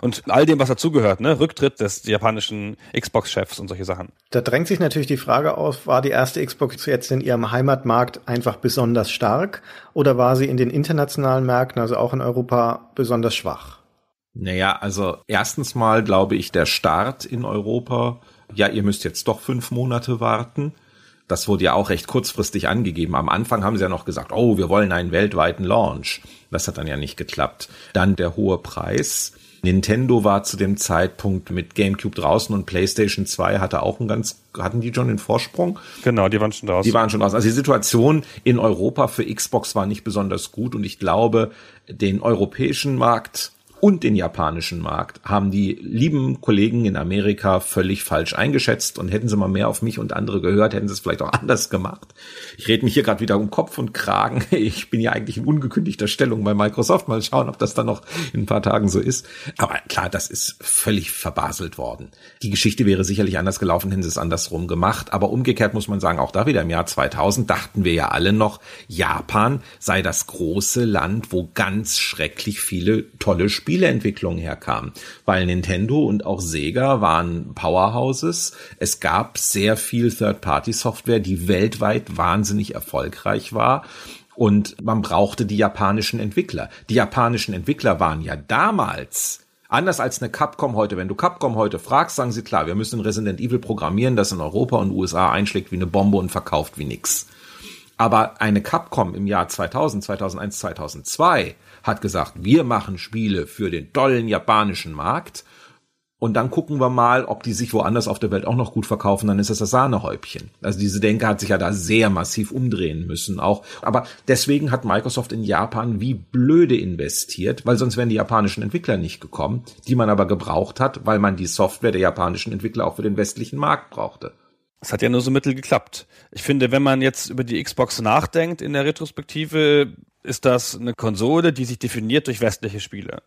und all dem, was dazugehört, ne? Rücktritt des japanischen Xbox-Chefs und solche Sachen. Da drängt sich natürlich die Frage auf, war die erste Xbox jetzt in ihrem Heimatmarkt einfach besonders stark oder war sie in den internationalen Märkten, also auch in Europa, besonders schwach? Naja, also erstens mal glaube ich, der Start in Europa, ja, ihr müsst jetzt doch fünf Monate warten. Das wurde ja auch recht kurzfristig angegeben. Am Anfang haben sie ja noch gesagt, oh, wir wollen einen weltweiten Launch. Das hat dann ja nicht geklappt. Dann der hohe Preis. Nintendo war zu dem Zeitpunkt mit GameCube draußen und PlayStation 2 hatte auch einen ganz, hatten die schon den Vorsprung? Genau, die waren schon draußen. Die waren schon draußen. Also die Situation in Europa für Xbox war nicht besonders gut und ich glaube, den europäischen Markt und den japanischen Markt haben die lieben Kollegen in Amerika völlig falsch eingeschätzt und hätten sie mal mehr auf mich und andere gehört, hätten sie es vielleicht auch anders gemacht. Ich rede mich hier gerade wieder um Kopf und Kragen. Ich bin ja eigentlich in ungekündigter Stellung bei Microsoft. Mal schauen, ob das dann noch in ein paar Tagen so ist. Aber klar, das ist völlig verbaselt worden. Die Geschichte wäre sicherlich anders gelaufen, hätten sie es andersrum gemacht. Aber umgekehrt muss man sagen, auch da wieder im Jahr 2000 dachten wir ja alle noch, Japan sei das große Land, wo ganz schrecklich viele tolle Spiele Spieleentwicklung herkam, weil Nintendo und auch Sega waren Powerhouses. Es gab sehr viel Third-Party-Software, die weltweit wahnsinnig erfolgreich war. Und man brauchte die japanischen Entwickler. Die japanischen Entwickler waren ja damals Anders als eine Capcom heute. Wenn du Capcom heute fragst, sagen sie klar, wir müssen Resident Evil programmieren, das in Europa und USA einschlägt wie eine Bombe und verkauft wie nix. Aber eine Capcom im Jahr 2000, 2001, 2002 hat gesagt, wir machen Spiele für den tollen japanischen Markt und dann gucken wir mal, ob die sich woanders auf der Welt auch noch gut verkaufen, dann ist das das Sahnehäubchen. Also diese Denke hat sich ja da sehr massiv umdrehen müssen auch. Aber deswegen hat Microsoft in Japan wie blöde investiert, weil sonst wären die japanischen Entwickler nicht gekommen, die man aber gebraucht hat, weil man die Software der japanischen Entwickler auch für den westlichen Markt brauchte. Es hat ja nur so mittel geklappt. Ich finde, wenn man jetzt über die Xbox nachdenkt in der Retrospektive, ist das eine Konsole, die sich definiert durch westliche Spiele.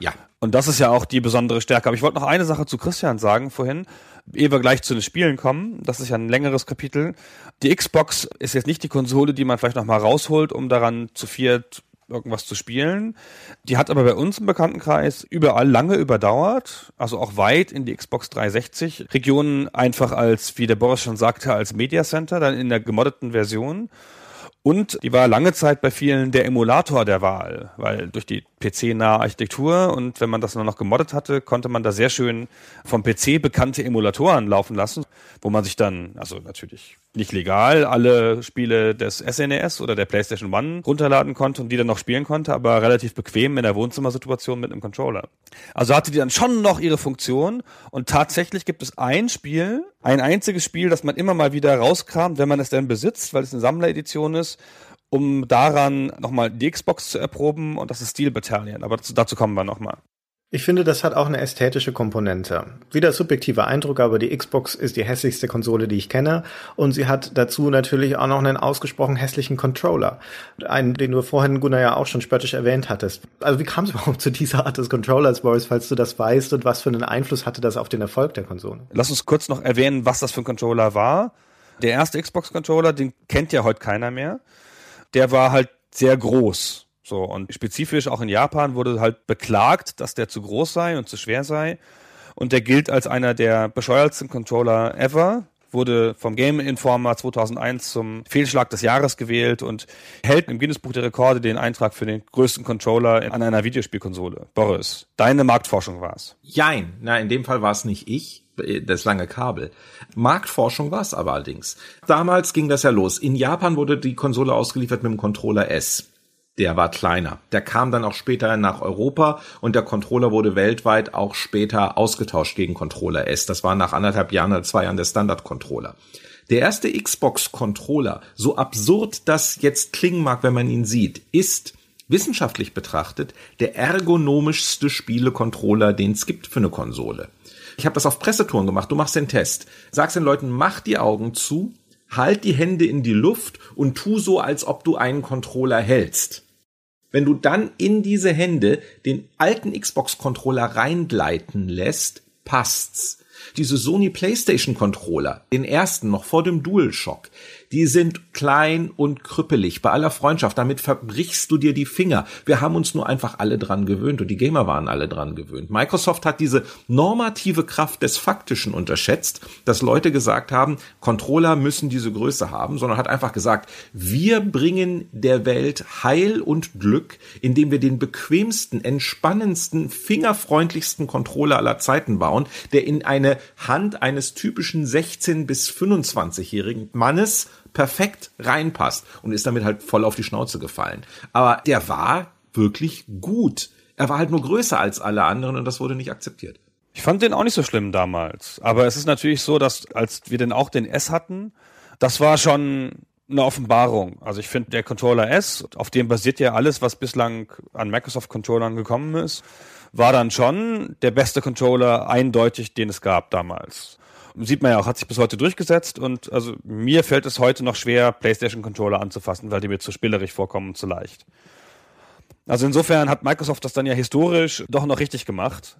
Ja. Und das ist ja auch die besondere Stärke. Aber ich wollte noch eine Sache zu Christian sagen vorhin, ehe wir gleich zu den Spielen kommen. Das ist ja ein längeres Kapitel. Die Xbox ist jetzt nicht die Konsole, die man vielleicht noch mal rausholt, um daran zu viert irgendwas zu spielen. Die hat aber bei uns im Bekanntenkreis überall lange überdauert, also auch weit in die Xbox 360 Regionen einfach als, wie der Boris schon sagte, als Media Center, dann in der gemoddeten Version. Und die war lange Zeit bei vielen der Emulator der Wahl, weil durch die PC-nahe Architektur und wenn man das nur noch gemoddet hatte, konnte man da sehr schön vom PC bekannte Emulatoren laufen lassen, wo man sich dann, also natürlich nicht legal, alle Spiele des SNES e oder der PlayStation One runterladen konnte und die dann noch spielen konnte, aber relativ bequem in der Wohnzimmersituation mit einem Controller. Also hatte die dann schon noch ihre Funktion und tatsächlich gibt es ein Spiel, ein einziges Spiel, das man immer mal wieder rauskramt, wenn man es denn besitzt, weil es eine Sammleredition ist um daran nochmal die Xbox zu erproben und das ist Steel Battalion. Aber dazu, dazu kommen wir nochmal. Ich finde, das hat auch eine ästhetische Komponente. Wieder subjektiver Eindruck, aber die Xbox ist die hässlichste Konsole, die ich kenne. Und sie hat dazu natürlich auch noch einen ausgesprochen hässlichen Controller. Einen, den du vorhin, Gunnar, ja auch schon spöttisch erwähnt hattest. Also wie kam es überhaupt zu dieser Art des Controllers, Boris, falls du das weißt? Und was für einen Einfluss hatte das auf den Erfolg der Konsole? Lass uns kurz noch erwähnen, was das für ein Controller war. Der erste Xbox-Controller, den kennt ja heute keiner mehr. Der war halt sehr groß so, und spezifisch auch in Japan wurde halt beklagt, dass der zu groß sei und zu schwer sei. Und der gilt als einer der bescheuertsten Controller ever. Wurde vom Game Informer 2001 zum Fehlschlag des Jahres gewählt und hält im Guinness Buch der Rekorde den Eintrag für den größten Controller an einer Videospielkonsole. Boris, deine Marktforschung war's. Jein, na, in dem Fall war es nicht ich das lange Kabel. Marktforschung war es aber allerdings. Damals ging das ja los. In Japan wurde die Konsole ausgeliefert mit dem Controller S der war kleiner. Der kam dann auch später nach Europa und der Controller wurde weltweit auch später ausgetauscht gegen Controller S. Das war nach anderthalb Jahren oder zwei Jahren der Standard-Controller. Der erste Xbox-Controller, so absurd das jetzt klingen mag, wenn man ihn sieht, ist wissenschaftlich betrachtet der ergonomischste Spiele-Controller, den es gibt für eine Konsole. Ich habe das auf Pressetouren gemacht. Du machst den Test. Sagst den Leuten, mach die Augen zu, halt die Hände in die Luft und tu so, als ob du einen Controller hältst. Wenn du dann in diese Hände den alten Xbox-Controller reingleiten lässt, passt's. Diese Sony PlayStation Controller, den ersten noch vor dem DualShock, die sind klein und krüppelig. Bei aller Freundschaft, damit verbrichst du dir die Finger. Wir haben uns nur einfach alle dran gewöhnt und die Gamer waren alle dran gewöhnt. Microsoft hat diese normative Kraft des Faktischen unterschätzt, dass Leute gesagt haben, Controller müssen diese Größe haben, sondern hat einfach gesagt, wir bringen der Welt Heil und Glück, indem wir den bequemsten, entspannendsten, fingerfreundlichsten Controller aller Zeiten bauen, der in eine Hand eines typischen 16 bis 25-jährigen Mannes perfekt reinpasst und ist damit halt voll auf die Schnauze gefallen. Aber der war wirklich gut. Er war halt nur größer als alle anderen und das wurde nicht akzeptiert. Ich fand den auch nicht so schlimm damals. Aber es ist natürlich so, dass als wir dann auch den S hatten, das war schon eine Offenbarung. Also ich finde, der Controller S, auf dem basiert ja alles, was bislang an Microsoft-Controllern gekommen ist, war dann schon der beste Controller eindeutig, den es gab damals sieht man ja auch, hat sich bis heute durchgesetzt und also mir fällt es heute noch schwer, PlayStation Controller anzufassen, weil die mir zu spielerig vorkommen und zu leicht. Also insofern hat Microsoft das dann ja historisch doch noch richtig gemacht.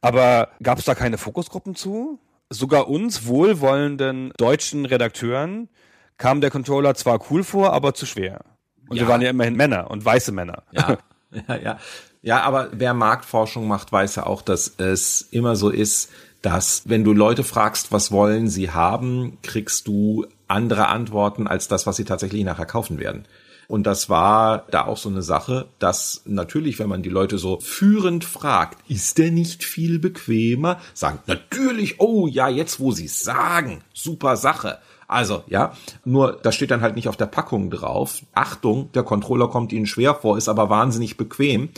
Aber gab es da keine Fokusgruppen zu? Sogar uns wohlwollenden deutschen Redakteuren kam der Controller zwar cool vor, aber zu schwer. Und ja. wir waren ja immerhin Männer und weiße Männer. Ja, ja, ja. Ja, aber wer Marktforschung macht, weiß ja auch, dass es immer so ist, dass wenn du Leute fragst, was wollen sie haben, kriegst du andere Antworten als das, was sie tatsächlich nachher kaufen werden. Und das war da auch so eine Sache, dass natürlich, wenn man die Leute so führend fragt, ist der nicht viel bequemer? Sagen natürlich, oh ja, jetzt wo sie sagen, super Sache. Also, ja, nur das steht dann halt nicht auf der Packung drauf. Achtung, der Controller kommt Ihnen schwer vor, ist aber wahnsinnig bequem.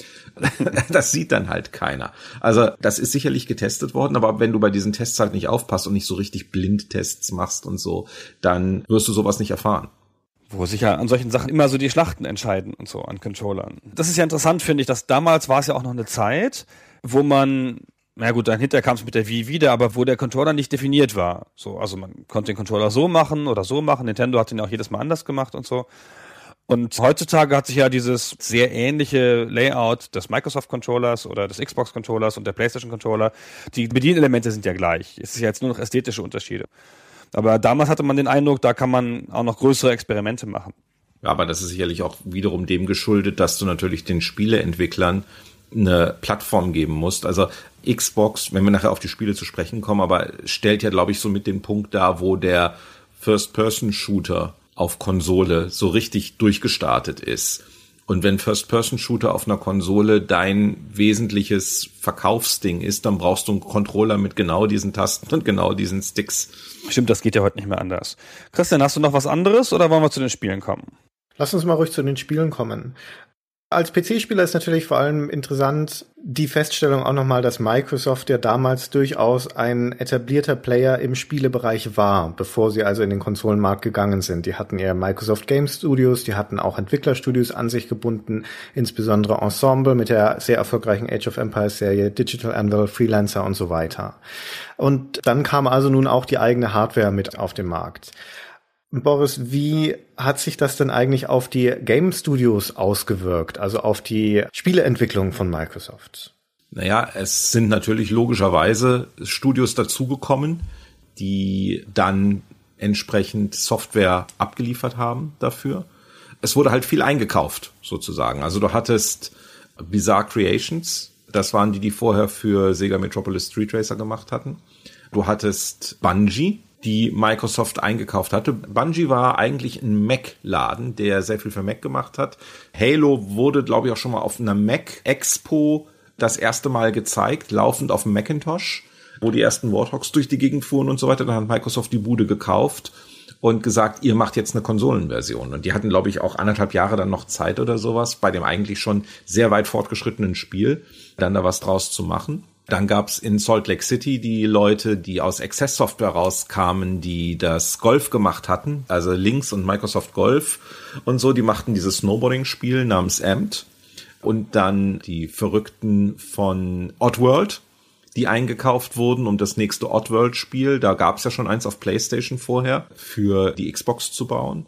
das sieht dann halt keiner. Also, das ist sicherlich getestet worden, aber wenn du bei diesen Tests halt nicht aufpasst und nicht so richtig Blindtests machst und so, dann wirst du sowas nicht erfahren wo sich ja an solchen Sachen immer so die Schlachten entscheiden und so an Controllern. Das ist ja interessant, finde ich, dass damals war es ja auch noch eine Zeit, wo man na gut, dann hinterher kam es mit der Wii wieder, aber wo der Controller nicht definiert war. So, also man konnte den Controller so machen oder so machen. Nintendo hat den auch jedes Mal anders gemacht und so. Und heutzutage hat sich ja dieses sehr ähnliche Layout des Microsoft Controllers oder des Xbox Controllers und der PlayStation Controller. Die Bedienelemente sind ja gleich. Es ist ja jetzt nur noch ästhetische Unterschiede. Aber damals hatte man den Eindruck, da kann man auch noch größere Experimente machen. Ja, aber das ist sicherlich auch wiederum dem geschuldet, dass du natürlich den Spieleentwicklern eine Plattform geben musst. Also Xbox, wenn wir nachher auf die Spiele zu sprechen kommen, aber stellt ja, glaube ich, so mit den Punkt da, wo der First-Person-Shooter auf Konsole so richtig durchgestartet ist. Und wenn First-Person-Shooter auf einer Konsole dein wesentliches Verkaufsding ist, dann brauchst du einen Controller mit genau diesen Tasten und genau diesen Sticks. Stimmt, das geht ja heute nicht mehr anders. Christian, hast du noch was anderes oder wollen wir zu den Spielen kommen? Lass uns mal ruhig zu den Spielen kommen. Als PC-Spieler ist natürlich vor allem interessant die Feststellung auch nochmal, dass Microsoft ja damals durchaus ein etablierter Player im Spielebereich war, bevor sie also in den Konsolenmarkt gegangen sind. Die hatten ja Microsoft Game Studios, die hatten auch Entwicklerstudios an sich gebunden, insbesondere Ensemble mit der sehr erfolgreichen Age of Empires Serie, Digital Anvil, Freelancer und so weiter. Und dann kam also nun auch die eigene Hardware mit auf den Markt. Boris, wie hat sich das denn eigentlich auf die Game Studios ausgewirkt, also auf die Spieleentwicklung von Microsoft? Naja, es sind natürlich logischerweise Studios dazugekommen, die dann entsprechend Software abgeliefert haben dafür. Es wurde halt viel eingekauft, sozusagen. Also du hattest Bizarre Creations, das waren die, die vorher für Sega Metropolis Street Racer gemacht hatten. Du hattest Bungie, die Microsoft eingekauft hatte. Bungie war eigentlich ein Mac-Laden, der sehr viel für Mac gemacht hat. Halo wurde, glaube ich, auch schon mal auf einer Mac-Expo das erste Mal gezeigt, laufend auf dem Macintosh, wo die ersten Warthogs durch die Gegend fuhren und so weiter. Dann hat Microsoft die Bude gekauft und gesagt, ihr macht jetzt eine Konsolenversion. Und die hatten, glaube ich, auch anderthalb Jahre dann noch Zeit oder sowas, bei dem eigentlich schon sehr weit fortgeschrittenen Spiel, dann da was draus zu machen. Dann gab's in Salt Lake City die Leute, die aus Access Software rauskamen, die das Golf gemacht hatten, also Links und Microsoft Golf und so, die machten dieses Snowboarding-Spiel namens Amt. Und dann die Verrückten von Oddworld, die eingekauft wurden, um das nächste Oddworld-Spiel, da gab's ja schon eins auf PlayStation vorher, für die Xbox zu bauen.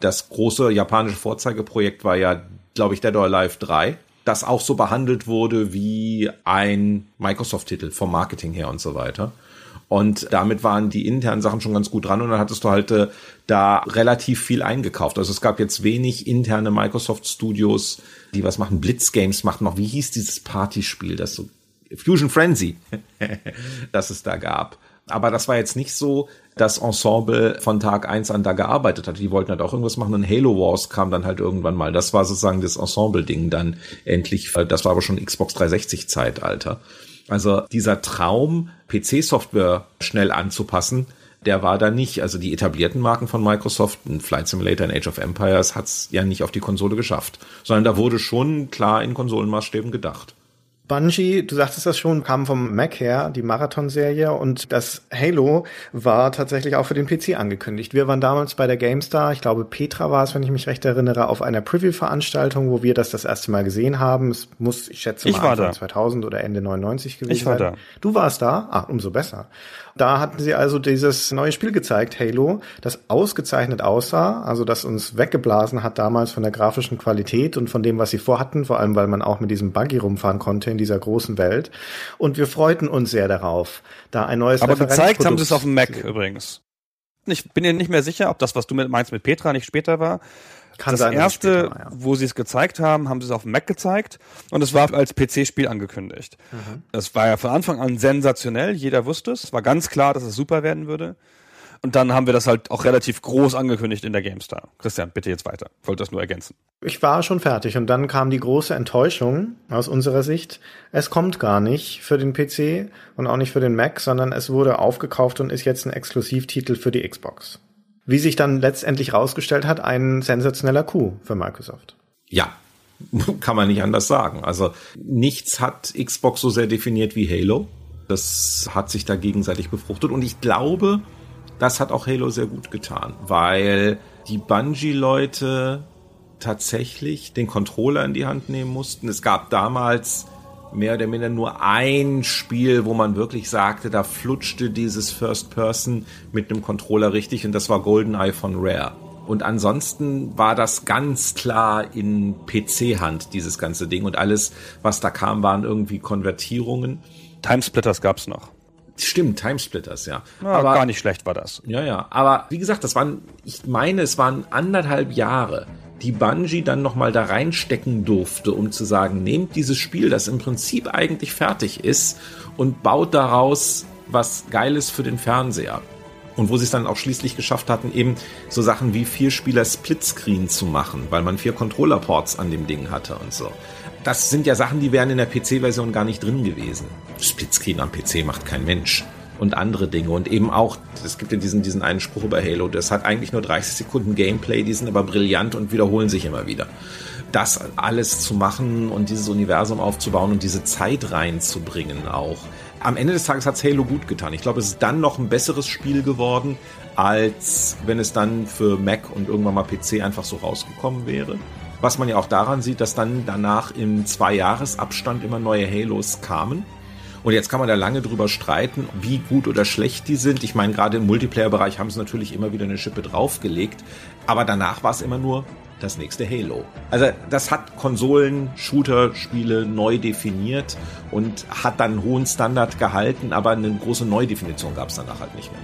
Das große japanische Vorzeigeprojekt war ja, glaube ich, Dead or Alive 3 das auch so behandelt wurde wie ein Microsoft-Titel vom Marketing her und so weiter. Und damit waren die internen Sachen schon ganz gut dran und dann hattest du halt äh, da relativ viel eingekauft. Also es gab jetzt wenig interne Microsoft Studios, die was machen. Blitz Games macht noch, wie hieß dieses Partyspiel, das so Fusion Frenzy, das es da gab. Aber das war jetzt nicht so, dass Ensemble von Tag eins an da gearbeitet hat. Die wollten halt auch irgendwas machen. Und Halo Wars kam dann halt irgendwann mal. Das war sozusagen das Ensemble-Ding dann endlich. Das war aber schon Xbox 360-Zeitalter. Also dieser Traum, PC-Software schnell anzupassen, der war da nicht. Also die etablierten Marken von Microsoft, ein Flight Simulator und Age of Empires, hat's ja nicht auf die Konsole geschafft. Sondern da wurde schon klar in Konsolenmaßstäben gedacht. Bungie, du sagtest das schon, kam vom Mac her, die Marathon-Serie und das Halo war tatsächlich auch für den PC angekündigt. Wir waren damals bei der GameStar, ich glaube Petra war es, wenn ich mich recht erinnere, auf einer Preview-Veranstaltung, wo wir das das erste Mal gesehen haben. Es muss, ich schätze mal, ich war Anfang da. 2000 oder Ende 99 gewesen Ich war sein. da. Du warst da? Ah, umso besser. Da hatten sie also dieses neue Spiel gezeigt, Halo, das ausgezeichnet aussah, also das uns weggeblasen hat damals von der grafischen Qualität und von dem, was sie vorhatten, vor allem weil man auch mit diesem Buggy rumfahren konnte in dieser großen Welt. Und wir freuten uns sehr darauf, da ein neues Aber gezeigt haben sie es auf dem Mac übrigens. Ich bin mir nicht mehr sicher, ob das, was du meinst mit Petra, nicht später war. Kann das sein, erste, war, ja. wo sie es gezeigt haben, haben sie es auf dem Mac gezeigt und es war als PC-Spiel angekündigt. Mhm. Das war ja von Anfang an sensationell, jeder wusste es. Es war ganz klar, dass es super werden würde. Und dann haben wir das halt auch relativ groß angekündigt in der GameStar. Christian, bitte jetzt weiter. Ich wollte das nur ergänzen. Ich war schon fertig und dann kam die große Enttäuschung aus unserer Sicht. Es kommt gar nicht für den PC und auch nicht für den Mac, sondern es wurde aufgekauft und ist jetzt ein Exklusivtitel für die Xbox. Wie sich dann letztendlich rausgestellt hat, ein sensationeller Coup für Microsoft. Ja, kann man nicht anders sagen. Also nichts hat Xbox so sehr definiert wie Halo. Das hat sich da gegenseitig befruchtet und ich glaube, das hat auch Halo sehr gut getan, weil die Bungie-Leute tatsächlich den Controller in die Hand nehmen mussten. Es gab damals mehr oder minder nur ein Spiel, wo man wirklich sagte, da flutschte dieses First Person mit einem Controller richtig und das war GoldenEye von Rare. Und ansonsten war das ganz klar in PC-Hand, dieses ganze Ding. Und alles, was da kam, waren irgendwie Konvertierungen. Timesplitters gab's noch. Stimmt, Timesplitters, ja. Ja, gar nicht schlecht war das. Ja, ja. Aber wie gesagt, das waren, ich meine, es waren anderthalb Jahre, die Bungie dann nochmal da reinstecken durfte, um zu sagen, nehmt dieses Spiel, das im Prinzip eigentlich fertig ist, und baut daraus was Geiles für den Fernseher. Und wo sie es dann auch schließlich geschafft hatten, eben so Sachen wie vier Spieler Splitscreen zu machen, weil man vier Controller-Ports an dem Ding hatte und so. Das sind ja Sachen, die wären in der PC-Version gar nicht drin gewesen. Splitscreen am PC macht kein Mensch. Und andere Dinge. Und eben auch, es gibt ja diesen, diesen einen Spruch über Halo, das hat eigentlich nur 30 Sekunden Gameplay, die sind aber brillant und wiederholen sich immer wieder. das alles zu machen und dieses Universum aufzubauen und diese Zeit reinzubringen auch. Am Ende des Tages hat's Halo gut getan. Ich glaube, es ist dann noch ein besseres Spiel geworden, als wenn es dann für Mac und irgendwann mal PC einfach so rausgekommen wäre. Was man ja auch daran sieht, dass dann danach im Zwei-Jahres-Abstand immer neue Halos kamen. Und jetzt kann man da lange drüber streiten, wie gut oder schlecht die sind. Ich meine, gerade im Multiplayer-Bereich haben sie natürlich immer wieder eine Schippe draufgelegt. Aber danach war es immer nur das nächste Halo. Also das hat Konsolen, Shooter-Spiele neu definiert und hat dann einen hohen Standard gehalten, aber eine große Neudefinition gab es danach halt nicht mehr.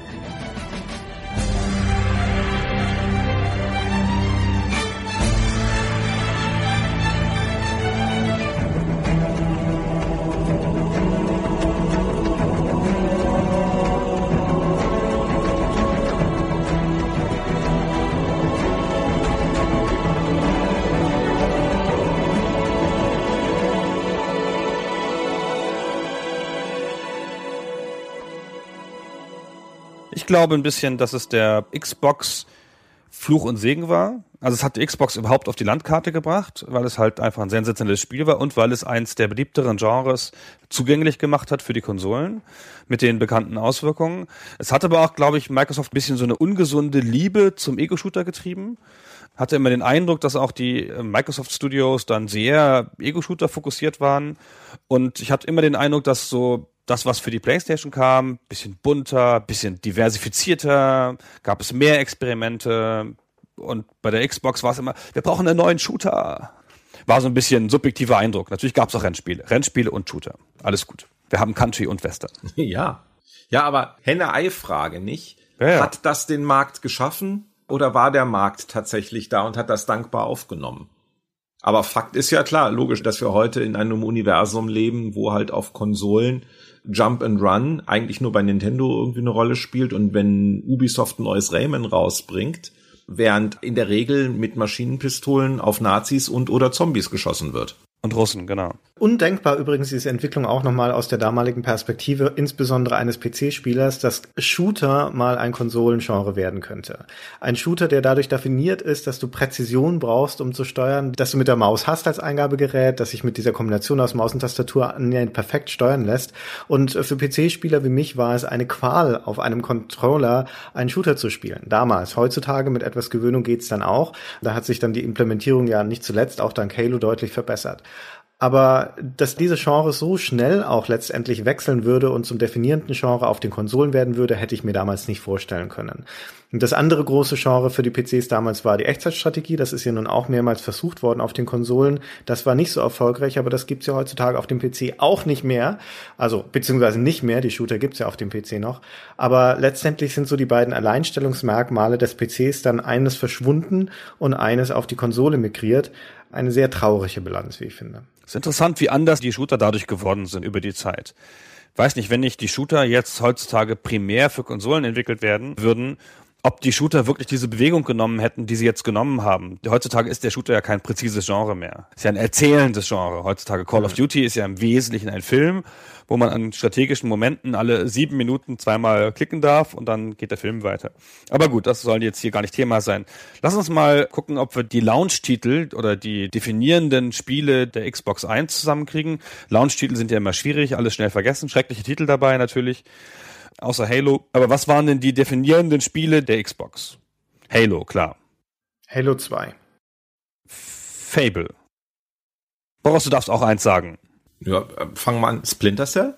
Glaube ein bisschen, dass es der Xbox Fluch und Segen war. Also es hat die Xbox überhaupt auf die Landkarte gebracht, weil es halt einfach ein sensationelles Spiel war und weil es eins der beliebteren Genres zugänglich gemacht hat für die Konsolen mit den bekannten Auswirkungen. Es hat aber auch, glaube ich, Microsoft ein bisschen so eine ungesunde Liebe zum Ego-Shooter getrieben. Hatte immer den Eindruck, dass auch die äh, Microsoft Studios dann sehr Ego-Shooter fokussiert waren. Und ich hatte immer den Eindruck, dass so das, was für die PlayStation kam, bisschen bunter, bisschen diversifizierter, gab es mehr Experimente und bei der Xbox war es immer, wir brauchen einen neuen Shooter. War so ein bisschen subjektiver Eindruck. Natürlich gab es auch Rennspiele. Rennspiele und Shooter. Alles gut. Wir haben Country und Western. Ja. Ja, aber Henne-Ei-Frage nicht. Ja, ja. Hat das den Markt geschaffen oder war der Markt tatsächlich da und hat das dankbar aufgenommen? Aber Fakt ist ja klar, logisch, dass wir heute in einem Universum leben, wo halt auf Konsolen Jump and Run eigentlich nur bei Nintendo irgendwie eine Rolle spielt und wenn Ubisoft ein neues Rayman rausbringt, während in der Regel mit Maschinenpistolen auf Nazis und oder Zombies geschossen wird. Und Russen, genau. Undenkbar übrigens diese Entwicklung auch nochmal aus der damaligen Perspektive, insbesondere eines PC-Spielers, dass Shooter mal ein Konsolengenre werden könnte. Ein Shooter, der dadurch definiert ist, dass du Präzision brauchst, um zu steuern, dass du mit der Maus hast als Eingabegerät, dass sich mit dieser Kombination aus Maus und Tastatur perfekt steuern lässt. Und für PC-Spieler wie mich war es eine Qual, auf einem Controller einen Shooter zu spielen. Damals. Heutzutage mit etwas Gewöhnung geht's dann auch. Da hat sich dann die Implementierung ja nicht zuletzt auch dank Halo deutlich verbessert. Aber dass diese Genre so schnell auch letztendlich wechseln würde und zum definierenden Genre auf den Konsolen werden würde, hätte ich mir damals nicht vorstellen können. Das andere große Genre für die PCs damals war die Echtzeitstrategie. Das ist ja nun auch mehrmals versucht worden auf den Konsolen. Das war nicht so erfolgreich, aber das gibt's ja heutzutage auf dem PC auch nicht mehr. Also beziehungsweise nicht mehr. Die Shooter gibt's ja auf dem PC noch. Aber letztendlich sind so die beiden Alleinstellungsmerkmale des PCs dann eines verschwunden und eines auf die Konsole migriert eine sehr traurige Bilanz, wie ich finde. Es ist interessant, wie anders die Shooter dadurch geworden sind über die Zeit. Weiß nicht, wenn nicht die Shooter jetzt heutzutage primär für Konsolen entwickelt werden würden, ob die Shooter wirklich diese Bewegung genommen hätten, die sie jetzt genommen haben. Heutzutage ist der Shooter ja kein präzises Genre mehr. Ist ja ein erzählendes Genre. Heutzutage Call of Duty ist ja im Wesentlichen ein Film, wo man an strategischen Momenten alle sieben Minuten zweimal klicken darf und dann geht der Film weiter. Aber gut, das soll jetzt hier gar nicht Thema sein. Lass uns mal gucken, ob wir die Launch-Titel oder die definierenden Spiele der Xbox 1 zusammenkriegen. Launch-Titel sind ja immer schwierig, alles schnell vergessen. Schreckliche Titel dabei natürlich außer Halo. Aber was waren denn die definierenden Spiele der Xbox? Halo, klar. Halo 2. Fable. Boris, du darfst auch eins sagen. Ja, fangen wir an. Splinter Cell?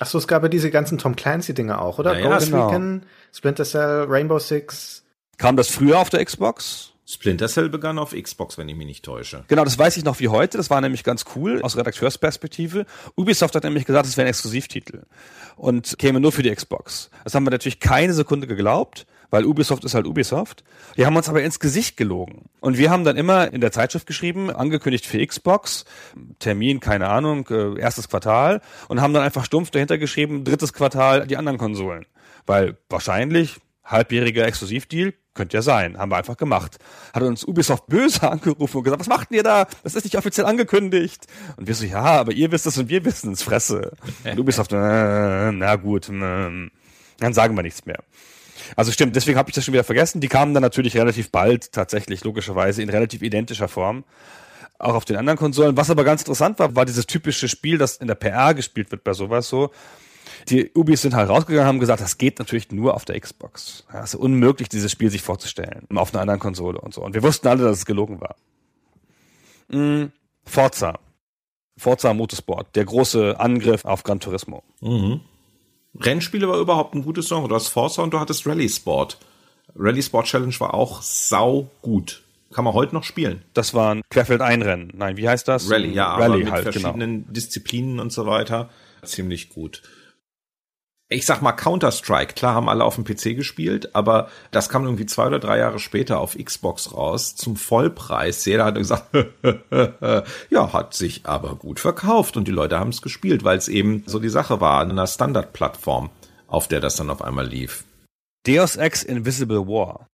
Achso, es gab ja diese ganzen Tom Clancy-Dinger auch, oder? Ja, ja, Ghost genau. Recon, Splinter Cell, Rainbow Six. Kam das früher auf der Xbox? Splinter Cell begann auf Xbox, wenn ich mich nicht täusche. Genau, das weiß ich noch wie heute. Das war nämlich ganz cool aus Redakteursperspektive. Ubisoft hat nämlich gesagt, es wäre ein Exklusivtitel und käme nur für die Xbox. Das haben wir natürlich keine Sekunde geglaubt, weil Ubisoft ist halt Ubisoft. Die haben uns aber ins Gesicht gelogen. Und wir haben dann immer in der Zeitschrift geschrieben, angekündigt für Xbox, Termin, keine Ahnung, äh, erstes Quartal und haben dann einfach stumpf dahinter geschrieben, drittes Quartal die anderen Konsolen. Weil wahrscheinlich halbjähriger Exklusivdeal könnte ja sein, haben wir einfach gemacht. Hat uns Ubisoft böse angerufen und gesagt, was macht ihr da? Das ist nicht offiziell angekündigt. Und wir so, ja, aber ihr wisst es und wir wissen es, Fresse. Und Ubisoft, äh, na gut, äh, dann sagen wir nichts mehr. Also stimmt, deswegen habe ich das schon wieder vergessen. Die kamen dann natürlich relativ bald, tatsächlich logischerweise in relativ identischer Form. auch auf den anderen Konsolen. Was aber ganz interessant war, war dieses typische Spiel, das in der PR gespielt wird bei sowas so. Die Ubis sind halt rausgegangen und haben gesagt, das geht natürlich nur auf der Xbox. Ja, es ist unmöglich, dieses Spiel sich vorzustellen. Auf einer anderen Konsole und so. Und wir wussten alle, dass es gelogen war. Mm, Forza. Forza Motorsport. Der große Angriff auf Gran Turismo. Mhm. Rennspiele war überhaupt ein gutes Genre. Du hast Forza und du hattest Rally Sport. Rally Sport Challenge war auch sau gut. Kann man heute noch spielen. Das war ein Querfeld-Einrennen. Nein, wie heißt das? Rally, ja, Rally aber mit halt, genau. verschiedenen Disziplinen und so weiter. Ziemlich gut. Ich sag mal Counter-Strike. Klar haben alle auf dem PC gespielt, aber das kam irgendwie zwei oder drei Jahre später auf Xbox raus zum Vollpreis. Jeder hat gesagt, ja, hat sich aber gut verkauft und die Leute haben es gespielt, weil es eben so die Sache war, an einer Standardplattform, auf der das dann auf einmal lief. Deus Ex Invisible War.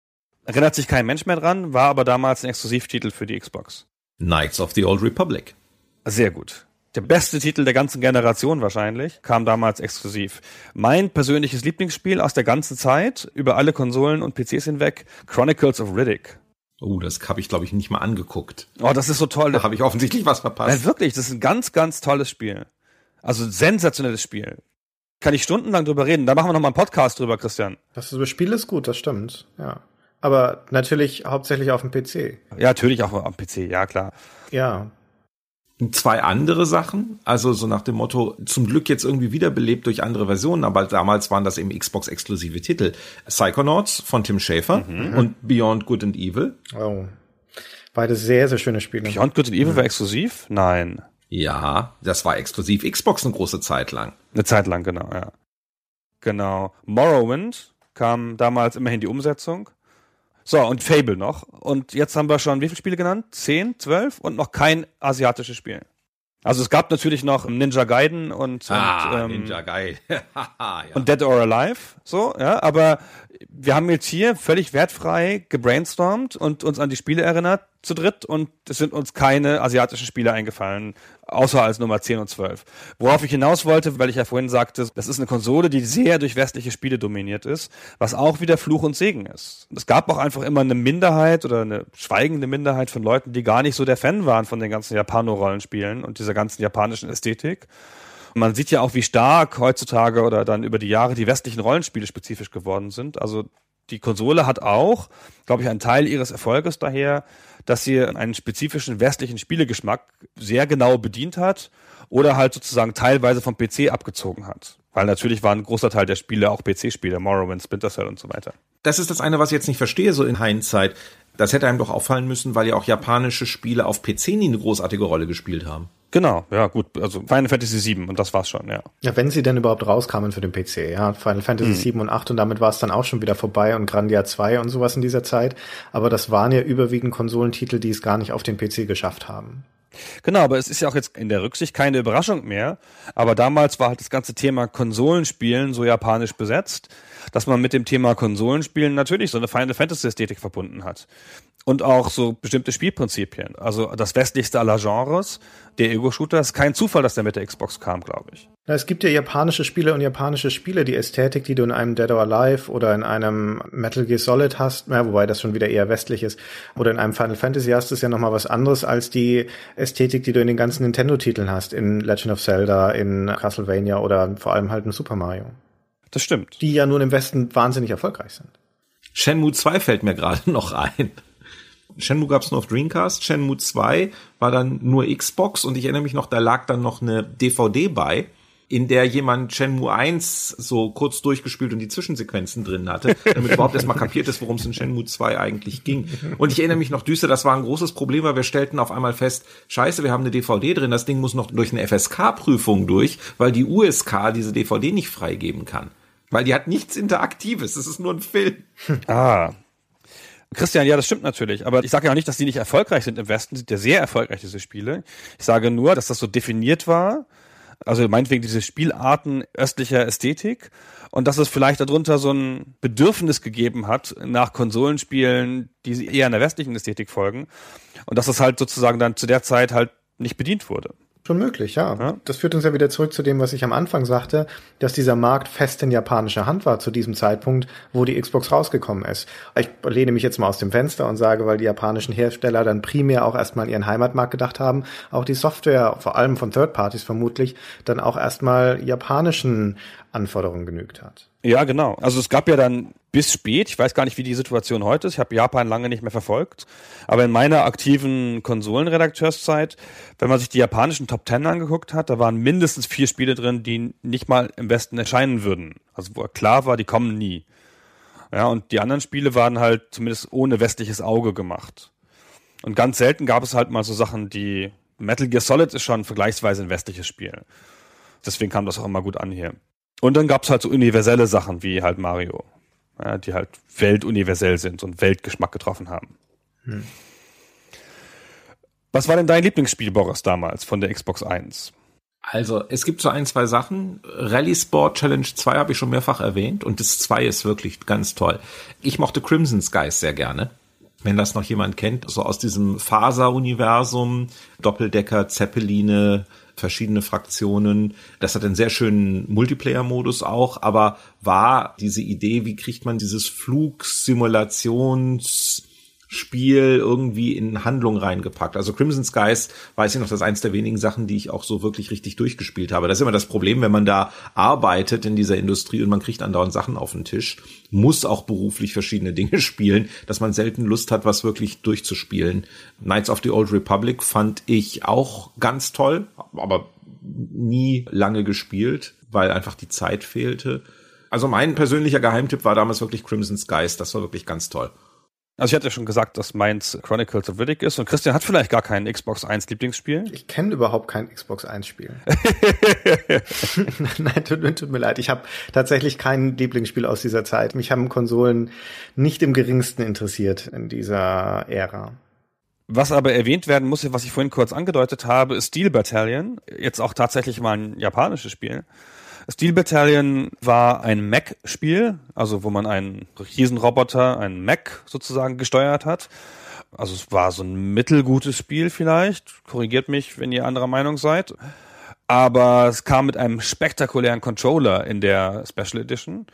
Erinnert sich kein Mensch mehr dran, war aber damals ein Exklusivtitel für die Xbox. Knights of the Old Republic. Sehr gut. Der beste Titel der ganzen Generation wahrscheinlich, kam damals exklusiv. Mein persönliches Lieblingsspiel aus der ganzen Zeit, über alle Konsolen und PCs hinweg, Chronicles of Riddick. Oh, das habe ich, glaube ich, nicht mal angeguckt. Oh, das ist so toll. Da habe ich offensichtlich was verpasst. Ja, wirklich, das ist ein ganz, ganz tolles Spiel. Also sensationelles Spiel. Kann ich stundenlang drüber reden. Da machen wir noch mal einen Podcast drüber, Christian. Das Spiel ist gut, das stimmt, ja. Aber natürlich hauptsächlich auf dem PC. Ja, natürlich auch am PC, ja klar. Ja, zwei andere Sachen, also so nach dem Motto, zum Glück jetzt irgendwie wiederbelebt durch andere Versionen, aber damals waren das eben Xbox-exklusive Titel. Psychonauts von Tim Schafer Mhm. und Beyond Good and Evil. oh. Beide sehr, sehr schöne Spiele. Beyond Good and Evil war exklusiv? Nein. Ja, das war exklusiv Xbox eine große Zeit lang. Eine Zeit lang, genau, ja. Genau. Morrowind kam damals immerhin die Umsetzung. So, und Fable noch. Und jetzt haben wir schon wie viele Spiele genannt? Zehn, zwölf und noch kein asiatisches Spiel. Also es gab natürlich noch Ninja Gaiden und, Ah, und, ähm, Ninja geil. ja. und Dead or Alive, so, ja, aber wir haben jetzt hier völlig wertfrei gebrainstormt und uns an die Spiele erinnert zu dritt und es sind uns keine asiatischen Spiele eingefallen, außer als Nummer 10 und 12. Worauf ich hinaus wollte, weil ich ja vorhin sagte, das ist eine Konsole, die sehr durch westliche Spiele dominiert ist, was auch wieder Fluch und Segen ist. Es gab auch einfach immer eine Minderheit oder eine schweigende Minderheit von Leuten, die gar nicht so der Fan waren von den ganzen Japano-Rollenspielen und dieser ganzen japanischen Ästhetik. Man sieht ja auch, wie stark heutzutage oder dann über die Jahre die westlichen Rollenspiele spezifisch geworden sind. Also die Konsole hat auch, glaube ich, einen Teil ihres Erfolges daher, dass sie einen spezifischen westlichen Spielegeschmack sehr genau bedient hat oder halt sozusagen teilweise vom PC abgezogen hat. Weil natürlich war ein großer Teil der Spiele auch PC-Spiele, Morrowind, Splinter Cell und so weiter. Das ist das eine, was ich jetzt nicht verstehe, so in Hindsight. Das hätte einem doch auffallen müssen, weil ja auch japanische Spiele auf PC nie eine großartige Rolle gespielt haben. Genau, ja gut, also Final Fantasy VII und das war's schon, ja. Ja, wenn sie denn überhaupt rauskamen für den PC, ja. Final Fantasy 7 und 8 und damit war es dann auch schon wieder vorbei und Grandia 2 und sowas in dieser Zeit. Aber das waren ja überwiegend Konsolentitel, die es gar nicht auf den PC geschafft haben. Genau, aber es ist ja auch jetzt in der Rücksicht keine Überraschung mehr. Aber damals war halt das ganze Thema Konsolenspielen so japanisch besetzt, dass man mit dem Thema Konsolenspielen natürlich so eine Final Fantasy Ästhetik verbunden hat. Und auch so bestimmte Spielprinzipien. Also das westlichste aller Genres, der Ego-Shooter, ist kein Zufall, dass der mit der Xbox kam, glaube ich. Es gibt ja japanische Spiele und japanische Spiele. Die Ästhetik, die du in einem Dead or Alive oder in einem Metal Gear Solid hast, ja, wobei das schon wieder eher westlich ist, oder in einem Final Fantasy hast, ist ja nochmal was anderes als die Ästhetik, die du in den ganzen Nintendo-Titeln hast, in Legend of Zelda, in Castlevania oder vor allem halt in Super Mario. Das stimmt. Die ja nun im Westen wahnsinnig erfolgreich sind. Shenmue 2 fällt mir gerade noch ein. Shenmue gab's nur auf Dreamcast, Shenmue 2 war dann nur Xbox und ich erinnere mich noch, da lag dann noch eine DVD bei, in der jemand Shenmue 1 so kurz durchgespielt und die Zwischensequenzen drin hatte, damit überhaupt erstmal kapiert ist, worum es in Shenmue 2 eigentlich ging. Und ich erinnere mich noch düster, das war ein großes Problem, weil wir stellten auf einmal fest, scheiße, wir haben eine DVD drin, das Ding muss noch durch eine FSK-Prüfung durch, weil die USK diese DVD nicht freigeben kann. Weil die hat nichts Interaktives, es ist nur ein Film. Ah. Christian, ja, das stimmt natürlich. Aber ich sage ja auch nicht, dass die nicht erfolgreich sind im Westen. Sind ja sehr erfolgreich, diese Spiele. Ich sage nur, dass das so definiert war. Also meinetwegen diese Spielarten östlicher Ästhetik. Und dass es vielleicht darunter so ein Bedürfnis gegeben hat nach Konsolenspielen, die eher einer westlichen Ästhetik folgen. Und dass das halt sozusagen dann zu der Zeit halt nicht bedient wurde. Schon möglich, ja. ja. Das führt uns ja wieder zurück zu dem, was ich am Anfang sagte, dass dieser Markt fest in japanischer Hand war zu diesem Zeitpunkt, wo die Xbox rausgekommen ist. Ich lehne mich jetzt mal aus dem Fenster und sage, weil die japanischen Hersteller dann primär auch erstmal ihren Heimatmarkt gedacht haben, auch die Software, vor allem von Third Parties vermutlich, dann auch erstmal japanischen Anforderungen genügt hat. Ja, genau. Also es gab ja dann bis spät, ich weiß gar nicht, wie die Situation heute ist, ich habe Japan lange nicht mehr verfolgt, aber in meiner aktiven Konsolenredakteurszeit, wenn man sich die japanischen Top Ten angeguckt hat, da waren mindestens vier Spiele drin, die nicht mal im Westen erscheinen würden. Also wo klar war, die kommen nie. Ja, und die anderen Spiele waren halt zumindest ohne westliches Auge gemacht. Und ganz selten gab es halt mal so Sachen, die Metal Gear Solid ist schon vergleichsweise ein westliches Spiel. Deswegen kam das auch immer gut an hier. Und dann gab es halt so universelle Sachen wie halt Mario, ja, die halt weltuniversell sind und Weltgeschmack getroffen haben. Hm. Was war denn dein Lieblingsspiel, Boris, damals von der Xbox 1? Also, es gibt so ein, zwei Sachen. Rally Sport Challenge 2 habe ich schon mehrfach erwähnt und das 2 ist wirklich ganz toll. Ich mochte Crimson Skies sehr gerne. Wenn das noch jemand kennt, so aus diesem Faser-Universum, Doppeldecker, Zeppeline, verschiedene Fraktionen. Das hat einen sehr schönen Multiplayer-Modus auch, aber war diese Idee, wie kriegt man dieses Flugsimulations Spiel irgendwie in Handlung reingepackt. Also Crimson Skies, weiß ich noch, das ist eins der wenigen Sachen, die ich auch so wirklich richtig durchgespielt habe. Das ist immer das Problem, wenn man da arbeitet in dieser Industrie und man kriegt andauernd Sachen auf den Tisch, muss auch beruflich verschiedene Dinge spielen, dass man selten Lust hat, was wirklich durchzuspielen. Knights of the Old Republic fand ich auch ganz toll, aber nie lange gespielt, weil einfach die Zeit fehlte. Also mein persönlicher Geheimtipp war damals wirklich Crimson Skies. Das war wirklich ganz toll. Also ich hatte ja schon gesagt, dass meins Chronicles of Riddick ist und Christian hat vielleicht gar kein Xbox 1 Lieblingsspiel. Ich kenne überhaupt kein Xbox 1 Spiel. Nein, tut, tut, mir leid. Ich habe tatsächlich kein Lieblingsspiel aus dieser Zeit. Mich haben Konsolen nicht im geringsten interessiert in dieser Ära. Was aber erwähnt werden muss, was ich vorhin kurz angedeutet habe, ist Steel Battalion. Jetzt auch tatsächlich mal ein japanisches Spiel. Steel Battalion war ein Mac-Spiel, also wo man einen Riesenroboter, einen Mac sozusagen gesteuert hat. Also es war so ein mittelgutes Spiel vielleicht. Korrigiert mich, wenn ihr anderer Meinung seid. Aber es kam mit einem spektakulären Controller in der Special Edition.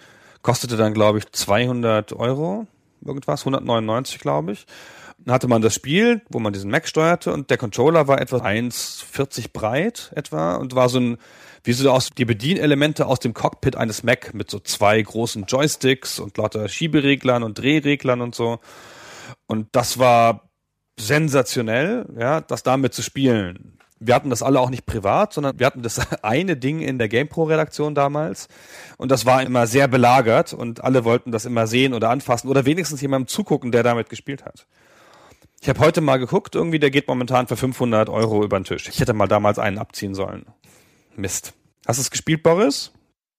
Kostete dann, glaube ich, 200 Euro, irgendwas, 199, glaube ich. Dann hatte man das Spiel, wo man diesen Mac steuerte und der Controller war etwa 1,40 breit etwa und war so ein wie so aus die Bedienelemente aus dem Cockpit eines Mac mit so zwei großen Joysticks und lauter Schiebereglern und Drehreglern und so. Und das war sensationell, ja, das damit zu spielen. Wir hatten das alle auch nicht privat, sondern wir hatten das eine Ding in der GamePro-Redaktion damals. Und das war immer sehr belagert und alle wollten das immer sehen oder anfassen oder wenigstens jemandem zugucken, der damit gespielt hat. Ich habe heute mal geguckt, irgendwie, der geht momentan für 500 Euro über den Tisch. Ich hätte mal damals einen abziehen sollen. Mist. Hast du es gespielt, Boris?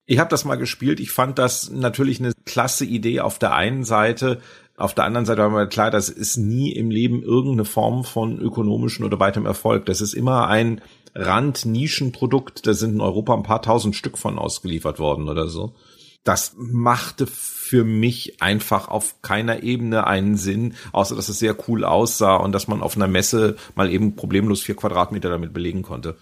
Ich habe das mal gespielt. Ich fand das natürlich eine klasse Idee auf der einen Seite. Auf der anderen Seite war mir klar, das ist nie im Leben irgendeine Form von ökonomischen oder weitem Erfolg. Das ist immer ein Rand-Nischenprodukt. Da sind in Europa ein paar tausend Stück von ausgeliefert worden oder so. Das machte für mich einfach auf keiner Ebene einen Sinn, außer dass es sehr cool aussah und dass man auf einer Messe mal eben problemlos vier Quadratmeter damit belegen konnte.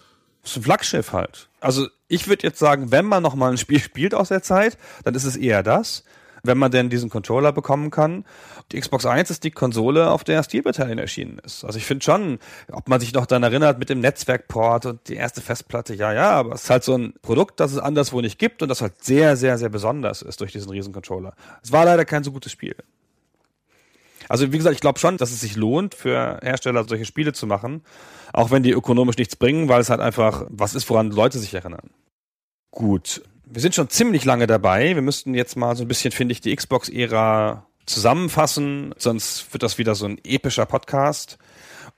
Ist ein Flaggschiff halt. Also ich würde jetzt sagen, wenn man noch mal ein Spiel spielt aus der Zeit, dann ist es eher das, wenn man denn diesen Controller bekommen kann. Die Xbox 1 ist die Konsole, auf der Steel Battalion erschienen ist. Also ich finde schon, ob man sich noch daran erinnert mit dem Netzwerkport und die erste Festplatte, ja, ja, aber es ist halt so ein Produkt, das es anderswo nicht gibt und das halt sehr, sehr, sehr besonders ist durch diesen riesen Controller. Es war leider kein so gutes Spiel. Also wie gesagt, ich glaube schon, dass es sich lohnt, für Hersteller solche Spiele zu machen, auch wenn die ökonomisch nichts bringen, weil es halt einfach was ist, woran Leute sich erinnern. Gut, wir sind schon ziemlich lange dabei. Wir müssten jetzt mal so ein bisschen, finde ich, die Xbox-Ära zusammenfassen, sonst wird das wieder so ein epischer Podcast.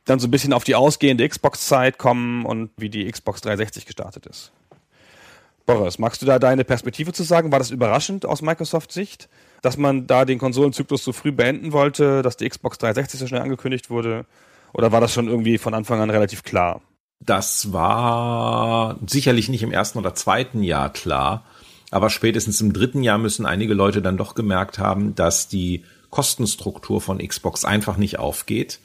Dann so ein bisschen auf die ausgehende Xbox-Zeit kommen und wie die Xbox 360 gestartet ist. Boris, magst du da deine Perspektive zu sagen? War das überraschend aus Microsoft Sicht? Dass man da den Konsolenzyklus so früh beenden wollte, dass die Xbox 360 so schnell angekündigt wurde? Oder war das schon irgendwie von Anfang an relativ klar? Das war sicherlich nicht im ersten oder zweiten Jahr klar, aber spätestens im dritten Jahr müssen einige Leute dann doch gemerkt haben, dass die Kostenstruktur von Xbox einfach nicht aufgeht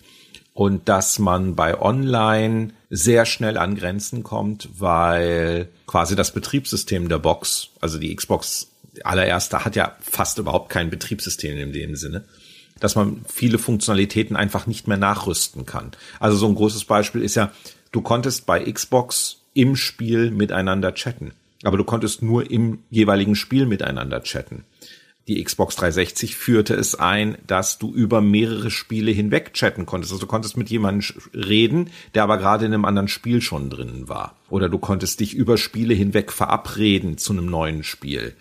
und dass man bei Online sehr schnell an Grenzen kommt, weil quasi das Betriebssystem der Box, also die Xbox allererste hat ja fast überhaupt kein Betriebssystem in dem Sinne, dass man viele Funktionalitäten einfach nicht mehr nachrüsten kann. Also so ein großes Beispiel ist ja, du konntest bei Xbox im Spiel miteinander chatten, aber du konntest nur im jeweiligen Spiel miteinander chatten die Xbox 360 führte es ein, dass du über mehrere Spiele hinweg chatten konntest. Also du konntest mit jemandem reden, der aber gerade in einem anderen Spiel schon drin war. Oder du konntest dich über Spiele hinweg verabreden zu einem neuen Spiel.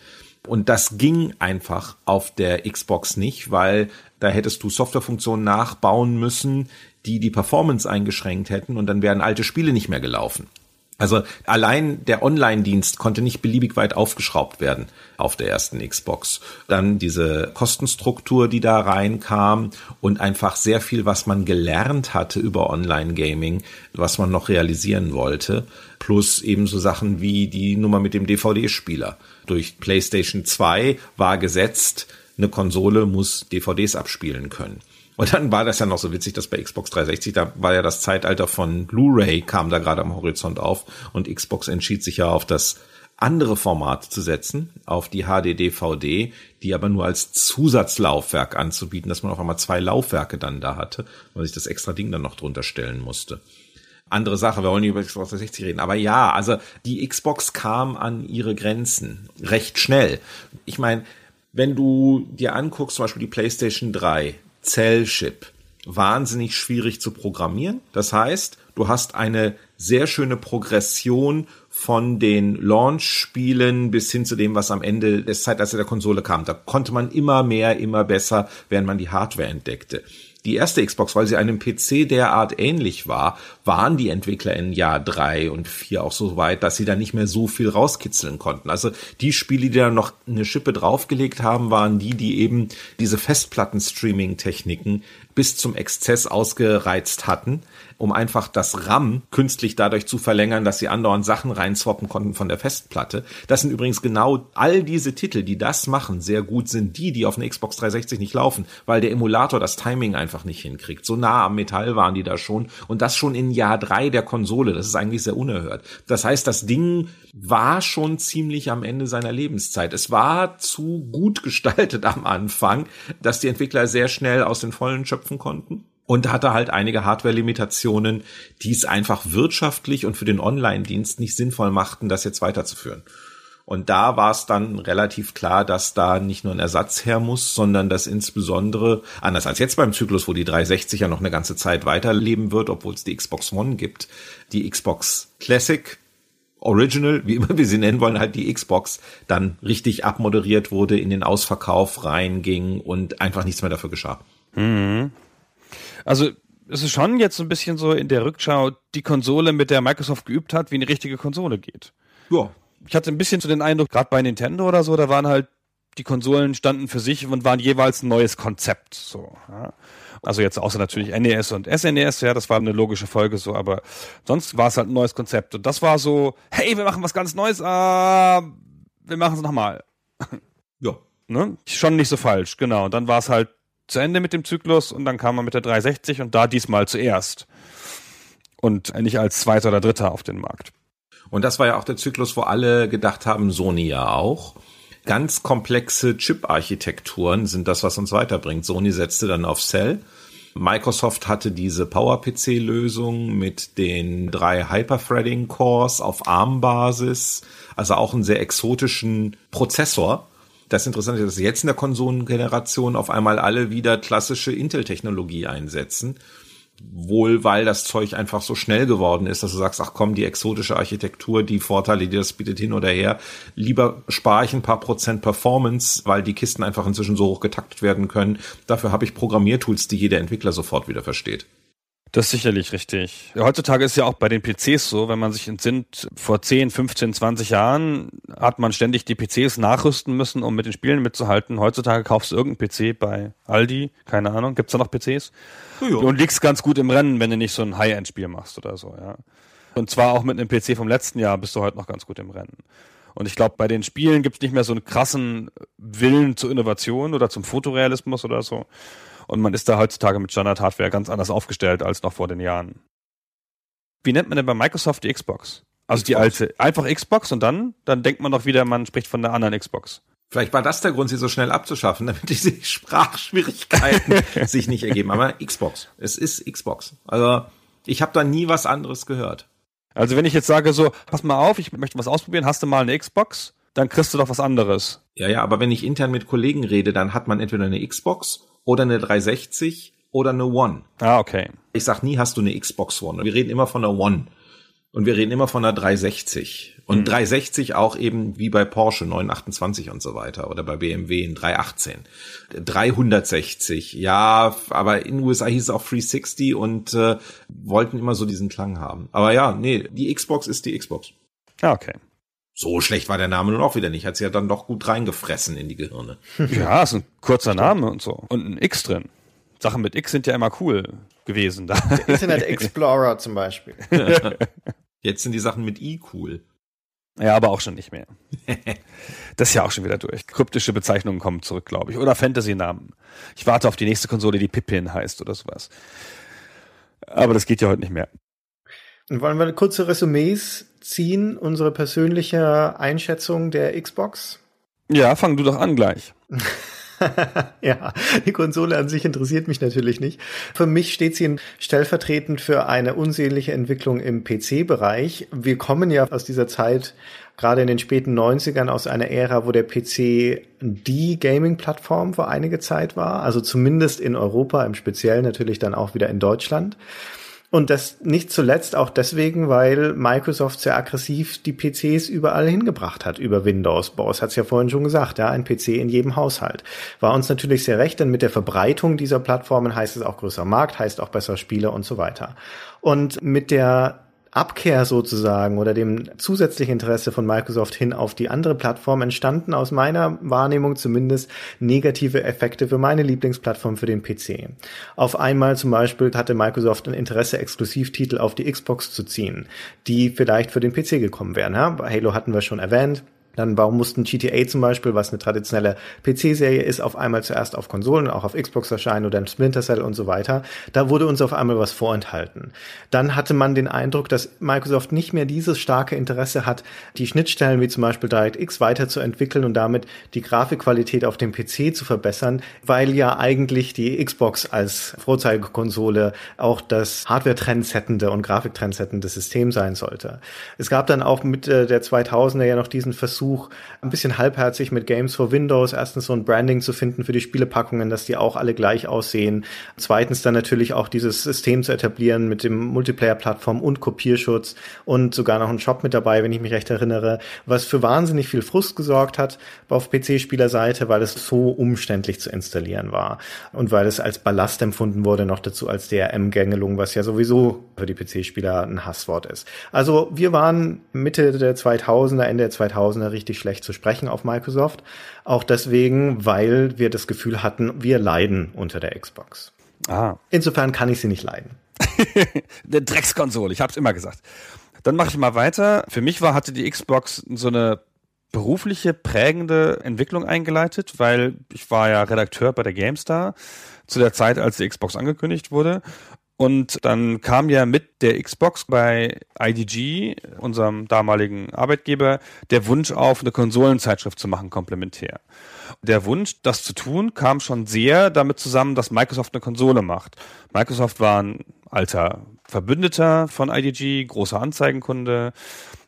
Und das ging einfach auf der Xbox nicht, weil da hättest du Softwarefunktionen nachbauen müssen, die die Performance eingeschränkt hätten und dann wären alte Spiele nicht mehr gelaufen. Also allein der Online-Dienst konnte nicht beliebig weit aufgeschraubt werden auf der ersten Xbox. Dann diese Kostenstruktur, die da reinkam und einfach sehr viel, was man gelernt hatte über Online-Gaming, was man noch realisieren wollte. Plus ebenso Sachen wie die Nummer mit dem DVD-Spieler. Durch PlayStation 2 war gesetzt, eine Konsole muss DVDs abspielen können. Und dann war das ja noch so witzig, dass bei Xbox 360, da war ja das Zeitalter von Blu-ray, kam da gerade am Horizont auf und Xbox entschied sich ja auf das andere Format zu setzen, auf die HD-DVD, die aber nur als Zusatzlaufwerk anzubieten, dass man auf einmal zwei Laufwerke dann da hatte, weil sich das extra Ding dann noch drunter stellen musste andere Sache, wir wollen nicht über Xbox 360 reden. Aber ja, also die Xbox kam an ihre Grenzen recht schnell. Ich meine, wenn du dir anguckst, zum Beispiel die PlayStation 3, Cell-Chip wahnsinnig schwierig zu programmieren. Das heißt, du hast eine sehr schöne Progression von den Launch-Spielen bis hin zu dem, was am Ende des Zeitalters der Konsole kam. Da konnte man immer mehr, immer besser, während man die Hardware entdeckte die erste Xbox, weil sie einem PC derart ähnlich war, waren die Entwickler in Jahr drei und vier auch so weit, dass sie da nicht mehr so viel rauskitzeln konnten. Also die Spiele, die da noch eine Schippe draufgelegt haben, waren die, die eben diese Festplatten-Streaming-Techniken bis zum Exzess ausgereizt hatten, um einfach das RAM künstlich dadurch zu verlängern, dass sie andauernd Sachen reinswappen konnten von der Festplatte. Das sind übrigens genau all diese Titel, die das machen, sehr gut sind die, die auf einer Xbox 360 nicht laufen, weil der Emulator das Timing einfach nicht hinkriegt. So nah am Metall waren die da schon und das schon in Jahr drei der Konsole. Das ist eigentlich sehr unerhört. Das heißt, das Ding war schon ziemlich am Ende seiner Lebenszeit. Es war zu gut gestaltet am Anfang, dass die Entwickler sehr schnell aus den Vollen schöpfen konnten und hatte halt einige Hardware-Limitationen, die es einfach wirtschaftlich und für den Online-Dienst nicht sinnvoll machten, das jetzt weiterzuführen. Und da war es dann relativ klar, dass da nicht nur ein Ersatz her muss, sondern dass insbesondere, anders als jetzt beim Zyklus, wo die 360 ja noch eine ganze Zeit weiterleben wird, obwohl es die Xbox One gibt, die Xbox Classic Original, wie immer wir sie nennen wollen, halt die Xbox, dann richtig abmoderiert wurde, in den Ausverkauf reinging und einfach nichts mehr dafür geschah. Mhm. Also es ist schon jetzt so ein bisschen so in der Rückschau die Konsole, mit der Microsoft geübt hat, wie eine richtige Konsole geht. Ja. Ich hatte ein bisschen so den Eindruck, gerade bei Nintendo oder so, da waren halt die Konsolen standen für sich und waren jeweils ein neues Konzept. So, ja. Also jetzt außer natürlich NES und SNES, ja, das war eine logische Folge so, aber sonst war es halt ein neues Konzept. Und das war so, hey, wir machen was ganz Neues, ah, wir machen es nochmal. Ja. Ne? Schon nicht so falsch, genau. Und dann war es halt zu Ende mit dem Zyklus und dann kam man mit der 360 und da diesmal zuerst. Und nicht als zweiter oder dritter auf den Markt. Und das war ja auch der Zyklus, wo alle gedacht haben, Sony ja auch. Ganz komplexe Chip-Architekturen sind das, was uns weiterbringt. Sony setzte dann auf Cell. Microsoft hatte diese PowerPC-Lösung mit den drei Hyperthreading-Cores auf ARM-Basis, also auch einen sehr exotischen Prozessor, das Interessante ist, dass jetzt in der Konsolengeneration auf einmal alle wieder klassische Intel-Technologie einsetzen. Wohl, weil das Zeug einfach so schnell geworden ist, dass du sagst, ach komm, die exotische Architektur, die Vorteile, die das bietet hin oder her, lieber spare ich ein paar Prozent Performance, weil die Kisten einfach inzwischen so hoch getaktet werden können. Dafür habe ich Programmiertools, die jeder Entwickler sofort wieder versteht. Das ist sicherlich richtig. Heutzutage ist ja auch bei den PCs so, wenn man sich entsinnt, vor 10, 15, 20 Jahren hat man ständig die PCs nachrüsten müssen, um mit den Spielen mitzuhalten. Heutzutage kaufst du irgendeinen PC bei Aldi, keine Ahnung, gibt's da noch PCs? Ja. Und liegst ganz gut im Rennen, wenn du nicht so ein High-End-Spiel machst oder so, ja. Und zwar auch mit einem PC vom letzten Jahr bist du heute noch ganz gut im Rennen. Und ich glaube, bei den Spielen gibt's nicht mehr so einen krassen Willen zur Innovation oder zum Fotorealismus oder so. Und man ist da heutzutage mit Standard-Hardware ganz anders aufgestellt als noch vor den Jahren. Wie nennt man denn bei Microsoft die Xbox? Also Xbox. die alte, einfach Xbox und dann, dann denkt man doch wieder, man spricht von der anderen Xbox. Vielleicht war das der Grund, sie so schnell abzuschaffen, damit diese Sprachschwierigkeiten sich nicht ergeben. Aber Xbox, es ist Xbox. Also ich habe da nie was anderes gehört. Also wenn ich jetzt sage so, pass mal auf, ich möchte was ausprobieren, hast du mal eine Xbox? Dann kriegst du doch was anderes. Ja, ja, aber wenn ich intern mit Kollegen rede, dann hat man entweder eine Xbox oder eine 360 oder eine One. Ah, okay. Ich sag nie, hast du eine Xbox One. Wir reden immer von einer One. Und wir reden immer von einer 360. Und mhm. 360 auch eben wie bei Porsche 928 und so weiter oder bei BMW ein 318. 360, ja, aber in den USA hieß es auch 360 und äh, wollten immer so diesen Klang haben. Aber ja, nee, die Xbox ist die Xbox. Ah, okay. So schlecht war der Name nun auch wieder nicht. Hat sie ja dann doch gut reingefressen in die Gehirne. Ja, ist ein kurzer Name und so. Und ein X drin. Sachen mit X sind ja immer cool gewesen. Da. Der Internet Explorer zum Beispiel. Jetzt sind die Sachen mit I cool. Ja, aber auch schon nicht mehr. das ist ja auch schon wieder durch. Kryptische Bezeichnungen kommen zurück, glaube ich. Oder Fantasy-Namen. Ich warte auf die nächste Konsole, die Pippin heißt oder sowas. Aber das geht ja heute nicht mehr. Wollen wir kurze Resümees ziehen, unsere persönliche Einschätzung der Xbox? Ja, fang du doch an gleich. ja, die Konsole an sich interessiert mich natürlich nicht. Für mich steht sie stellvertretend für eine unsehnliche Entwicklung im PC-Bereich. Wir kommen ja aus dieser Zeit gerade in den späten 90ern aus einer Ära, wo der PC die Gaming-Plattform für einige Zeit war, also zumindest in Europa, im Speziellen natürlich dann auch wieder in Deutschland. Und das nicht zuletzt auch deswegen, weil Microsoft sehr aggressiv die PCs überall hingebracht hat über Windows. Boss hat es ja vorhin schon gesagt, ja, ein PC in jedem Haushalt. War uns natürlich sehr recht, denn mit der Verbreitung dieser Plattformen heißt es auch größer Markt, heißt auch besser Spiele und so weiter. Und mit der Abkehr sozusagen oder dem zusätzlichen Interesse von Microsoft hin auf die andere Plattform entstanden aus meiner Wahrnehmung zumindest negative Effekte für meine Lieblingsplattform für den PC. Auf einmal zum Beispiel hatte Microsoft ein Interesse, Exklusivtitel auf die Xbox zu ziehen, die vielleicht für den PC gekommen wären. Ja? Halo hatten wir schon erwähnt. Dann warum mussten GTA zum Beispiel, was eine traditionelle PC-Serie ist, auf einmal zuerst auf Konsolen, auch auf Xbox erscheinen oder in Splinter Cell und so weiter. Da wurde uns auf einmal was vorenthalten. Dann hatte man den Eindruck, dass Microsoft nicht mehr dieses starke Interesse hat, die Schnittstellen wie zum Beispiel DirectX weiterzuentwickeln und damit die Grafikqualität auf dem PC zu verbessern, weil ja eigentlich die Xbox als Vorzeigekonsole auch das Hardware-Trendsettende und Grafik-Trendsettende System sein sollte. Es gab dann auch mit der 2000er ja noch diesen Versuch, Versuch, ein bisschen halbherzig mit Games for Windows erstens so ein Branding zu finden für die Spielepackungen, dass die auch alle gleich aussehen. Zweitens dann natürlich auch dieses System zu etablieren mit dem Multiplayer-Plattform und Kopierschutz und sogar noch ein Shop mit dabei, wenn ich mich recht erinnere, was für wahnsinnig viel Frust gesorgt hat auf PC-Spielerseite, weil es so umständlich zu installieren war und weil es als Ballast empfunden wurde, noch dazu als DRM-Gängelung, was ja sowieso für die PC-Spieler ein Hasswort ist. Also wir waren Mitte der 2000er, Ende der 2000er richtig schlecht zu sprechen auf Microsoft. Auch deswegen, weil wir das Gefühl hatten, wir leiden unter der Xbox. Ah. Insofern kann ich sie nicht leiden. Eine Dreckskonsole, ich habe es immer gesagt. Dann mache ich mal weiter. Für mich war, hatte die Xbox so eine berufliche prägende Entwicklung eingeleitet, weil ich war ja Redakteur bei der GameStar zu der Zeit, als die Xbox angekündigt wurde und dann kam ja mit der Xbox bei IDG, unserem damaligen Arbeitgeber, der Wunsch auf, eine Konsolenzeitschrift zu machen, komplementär. Der Wunsch, das zu tun, kam schon sehr damit zusammen, dass Microsoft eine Konsole macht. Microsoft war ein alter Verbündeter von IDG, großer Anzeigenkunde,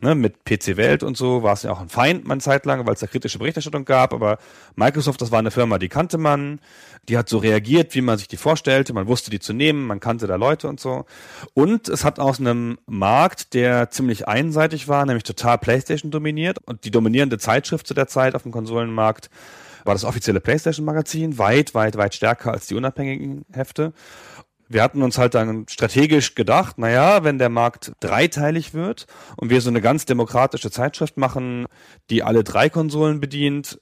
ne, mit PC Welt und so. War es ja auch ein Feind man Zeit lang, weil es da kritische Berichterstattung gab, aber Microsoft, das war eine Firma, die kannte man, die hat so reagiert, wie man sich die vorstellte, man wusste die zu nehmen, man kannte da Leute und so. Und es hat aus einem Markt, der ziemlich einseitig war, nämlich total PlayStation dominiert. Und die dominierende Zeitschrift zu der Zeit auf dem Konsolenmarkt war das offizielle PlayStation-Magazin, weit, weit, weit stärker als die unabhängigen Hefte wir hatten uns halt dann strategisch gedacht, naja, wenn der Markt dreiteilig wird und wir so eine ganz demokratische Zeitschrift machen, die alle drei Konsolen bedient,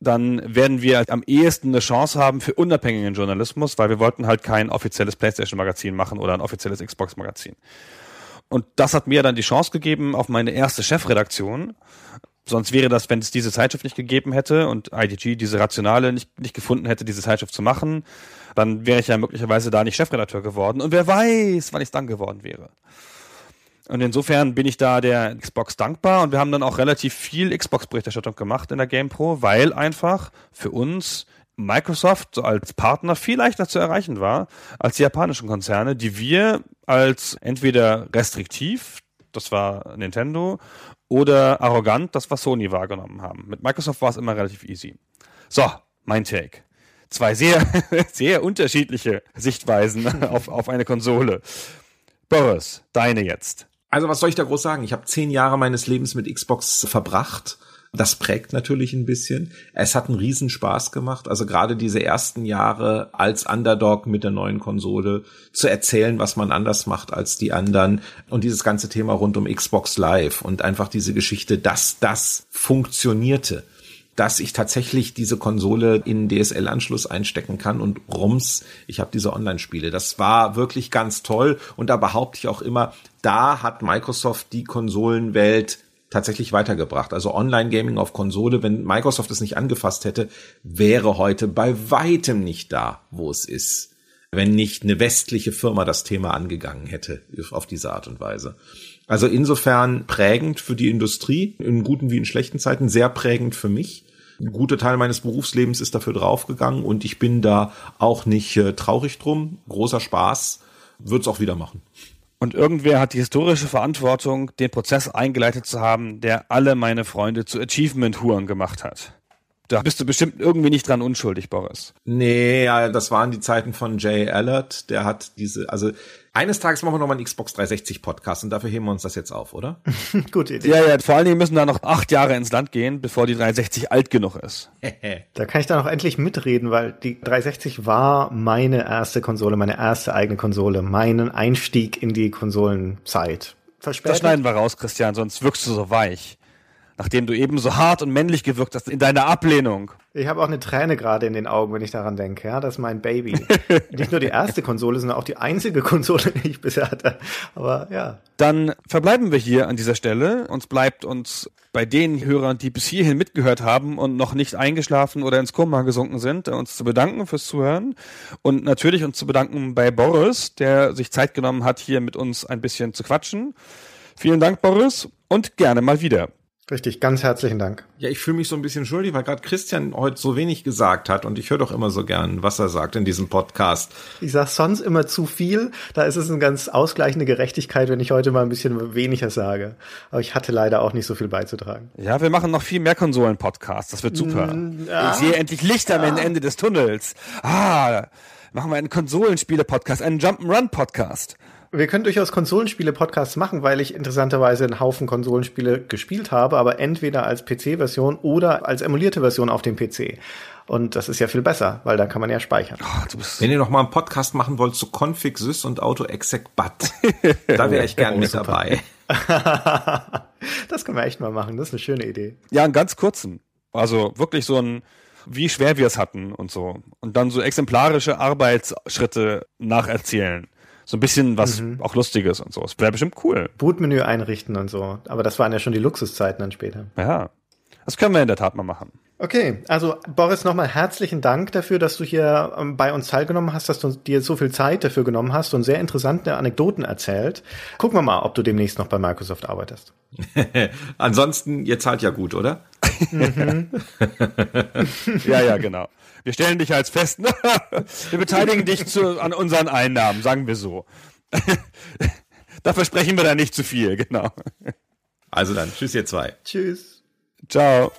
dann werden wir am ehesten eine Chance haben für unabhängigen Journalismus, weil wir wollten halt kein offizielles PlayStation-Magazin machen oder ein offizielles Xbox-Magazin. Und das hat mir dann die Chance gegeben auf meine erste Chefredaktion. Sonst wäre das, wenn es diese Zeitschrift nicht gegeben hätte und IDG diese Rationale nicht, nicht gefunden hätte, diese Zeitschrift zu machen, dann wäre ich ja möglicherweise da nicht Chefredakteur geworden. Und wer weiß, wann ich dann geworden wäre. Und insofern bin ich da der Xbox dankbar und wir haben dann auch relativ viel Xbox-Berichterstattung gemacht in der GamePro, weil einfach für uns Microsoft so als Partner viel leichter zu erreichen war als die japanischen Konzerne, die wir als entweder restriktiv, das war Nintendo, oder arrogant, das war Sony wahrgenommen haben. Mit Microsoft war es immer relativ easy. So, mein Take. Zwei sehr, sehr unterschiedliche Sichtweisen auf, auf eine Konsole. Boris, deine jetzt. Also was soll ich da groß sagen? Ich habe zehn Jahre meines Lebens mit Xbox verbracht. Das prägt natürlich ein bisschen. Es hat einen Riesenspaß gemacht. Also gerade diese ersten Jahre als Underdog mit der neuen Konsole zu erzählen, was man anders macht als die anderen. Und dieses ganze Thema rund um Xbox Live und einfach diese Geschichte, dass das funktionierte dass ich tatsächlich diese Konsole in DSL-Anschluss einstecken kann und rums, ich habe diese Online-Spiele. Das war wirklich ganz toll und da behaupte ich auch immer, da hat Microsoft die Konsolenwelt tatsächlich weitergebracht. Also Online-Gaming auf Konsole, wenn Microsoft es nicht angefasst hätte, wäre heute bei weitem nicht da, wo es ist. Wenn nicht eine westliche Firma das Thema angegangen hätte auf diese Art und Weise. Also insofern prägend für die Industrie, in guten wie in schlechten Zeiten, sehr prägend für mich. Ein guter Teil meines Berufslebens ist dafür draufgegangen und ich bin da auch nicht äh, traurig drum. Großer Spaß. Wird's auch wieder machen. Und irgendwer hat die historische Verantwortung, den Prozess eingeleitet zu haben, der alle meine Freunde zu Achievement-Huren gemacht hat. Da bist du bestimmt irgendwie nicht dran unschuldig, Boris. Nee, ja, das waren die Zeiten von Jay Allard. Der hat diese, also eines Tages machen wir nochmal einen Xbox 360 Podcast und dafür heben wir uns das jetzt auf, oder? Gute Idee. Ja, ja, vor allen Dingen müssen da noch acht Jahre ins Land gehen, bevor die 360 alt genug ist. da kann ich dann auch endlich mitreden, weil die 360 war meine erste Konsole, meine erste eigene Konsole, meinen Einstieg in die Konsolenzeit. Verspätet. Das schneiden wir raus, Christian, sonst wirkst du so weich nachdem du eben so hart und männlich gewirkt hast in deiner Ablehnung. Ich habe auch eine Träne gerade in den Augen, wenn ich daran denke. Ja, das ist mein Baby. Nicht nur die erste Konsole, sondern auch die einzige Konsole, die ich bisher hatte. Aber ja. Dann verbleiben wir hier an dieser Stelle. Uns bleibt uns bei den Hörern, die bis hierhin mitgehört haben und noch nicht eingeschlafen oder ins Koma gesunken sind, uns zu bedanken fürs Zuhören und natürlich uns zu bedanken bei Boris, der sich Zeit genommen hat, hier mit uns ein bisschen zu quatschen. Vielen Dank, Boris, und gerne mal wieder. Richtig, ganz herzlichen Dank. Ja, ich fühle mich so ein bisschen schuldig, weil gerade Christian heute so wenig gesagt hat und ich höre doch immer so gern, was er sagt in diesem Podcast. Ich sag sonst immer zu viel. Da ist es eine ganz ausgleichende Gerechtigkeit, wenn ich heute mal ein bisschen weniger sage. Aber ich hatte leider auch nicht so viel beizutragen. Ja, wir machen noch viel mehr Konsolen-Podcasts. Das wird super. Mm, ja. Ich sehe endlich Licht am ja. Ende des Tunnels. Ah, machen wir einen Konsolenspiele-Podcast, einen Jump'n'Run-Podcast. Wir können durchaus Konsolenspiele-Podcasts machen, weil ich interessanterweise einen Haufen Konsolenspiele gespielt habe, aber entweder als PC-Version oder als emulierte Version auf dem PC. Und das ist ja viel besser, weil dann kann man ja speichern. Oh, Wenn ihr noch mal einen Podcast machen wollt zu Config Sys und Auto Exec Bat, da wäre ich gern oh, mit super. dabei. das können wir echt mal machen. Das ist eine schöne Idee. Ja, einen ganz kurzen. Also wirklich so ein wie schwer wir es hatten und so. Und dann so exemplarische Arbeitsschritte nacherzählen. So ein bisschen was mhm. auch Lustiges und so. Das wäre bestimmt cool. Bootmenü einrichten und so. Aber das waren ja schon die Luxuszeiten dann später. Ja. Das können wir in der Tat mal machen. Okay, also Boris, nochmal herzlichen Dank dafür, dass du hier ähm, bei uns teilgenommen hast, dass du dir so viel Zeit dafür genommen hast und sehr interessante Anekdoten erzählt. Gucken wir mal, ob du demnächst noch bei Microsoft arbeitest. Ansonsten, ihr zahlt ja gut, oder? Mhm. ja, ja, genau. Wir stellen dich als fest. Ne? wir beteiligen dich zu, an unseren Einnahmen, sagen wir so. da versprechen wir da nicht zu viel, genau. Also dann, tschüss ihr zwei. Tschüss. Ciao.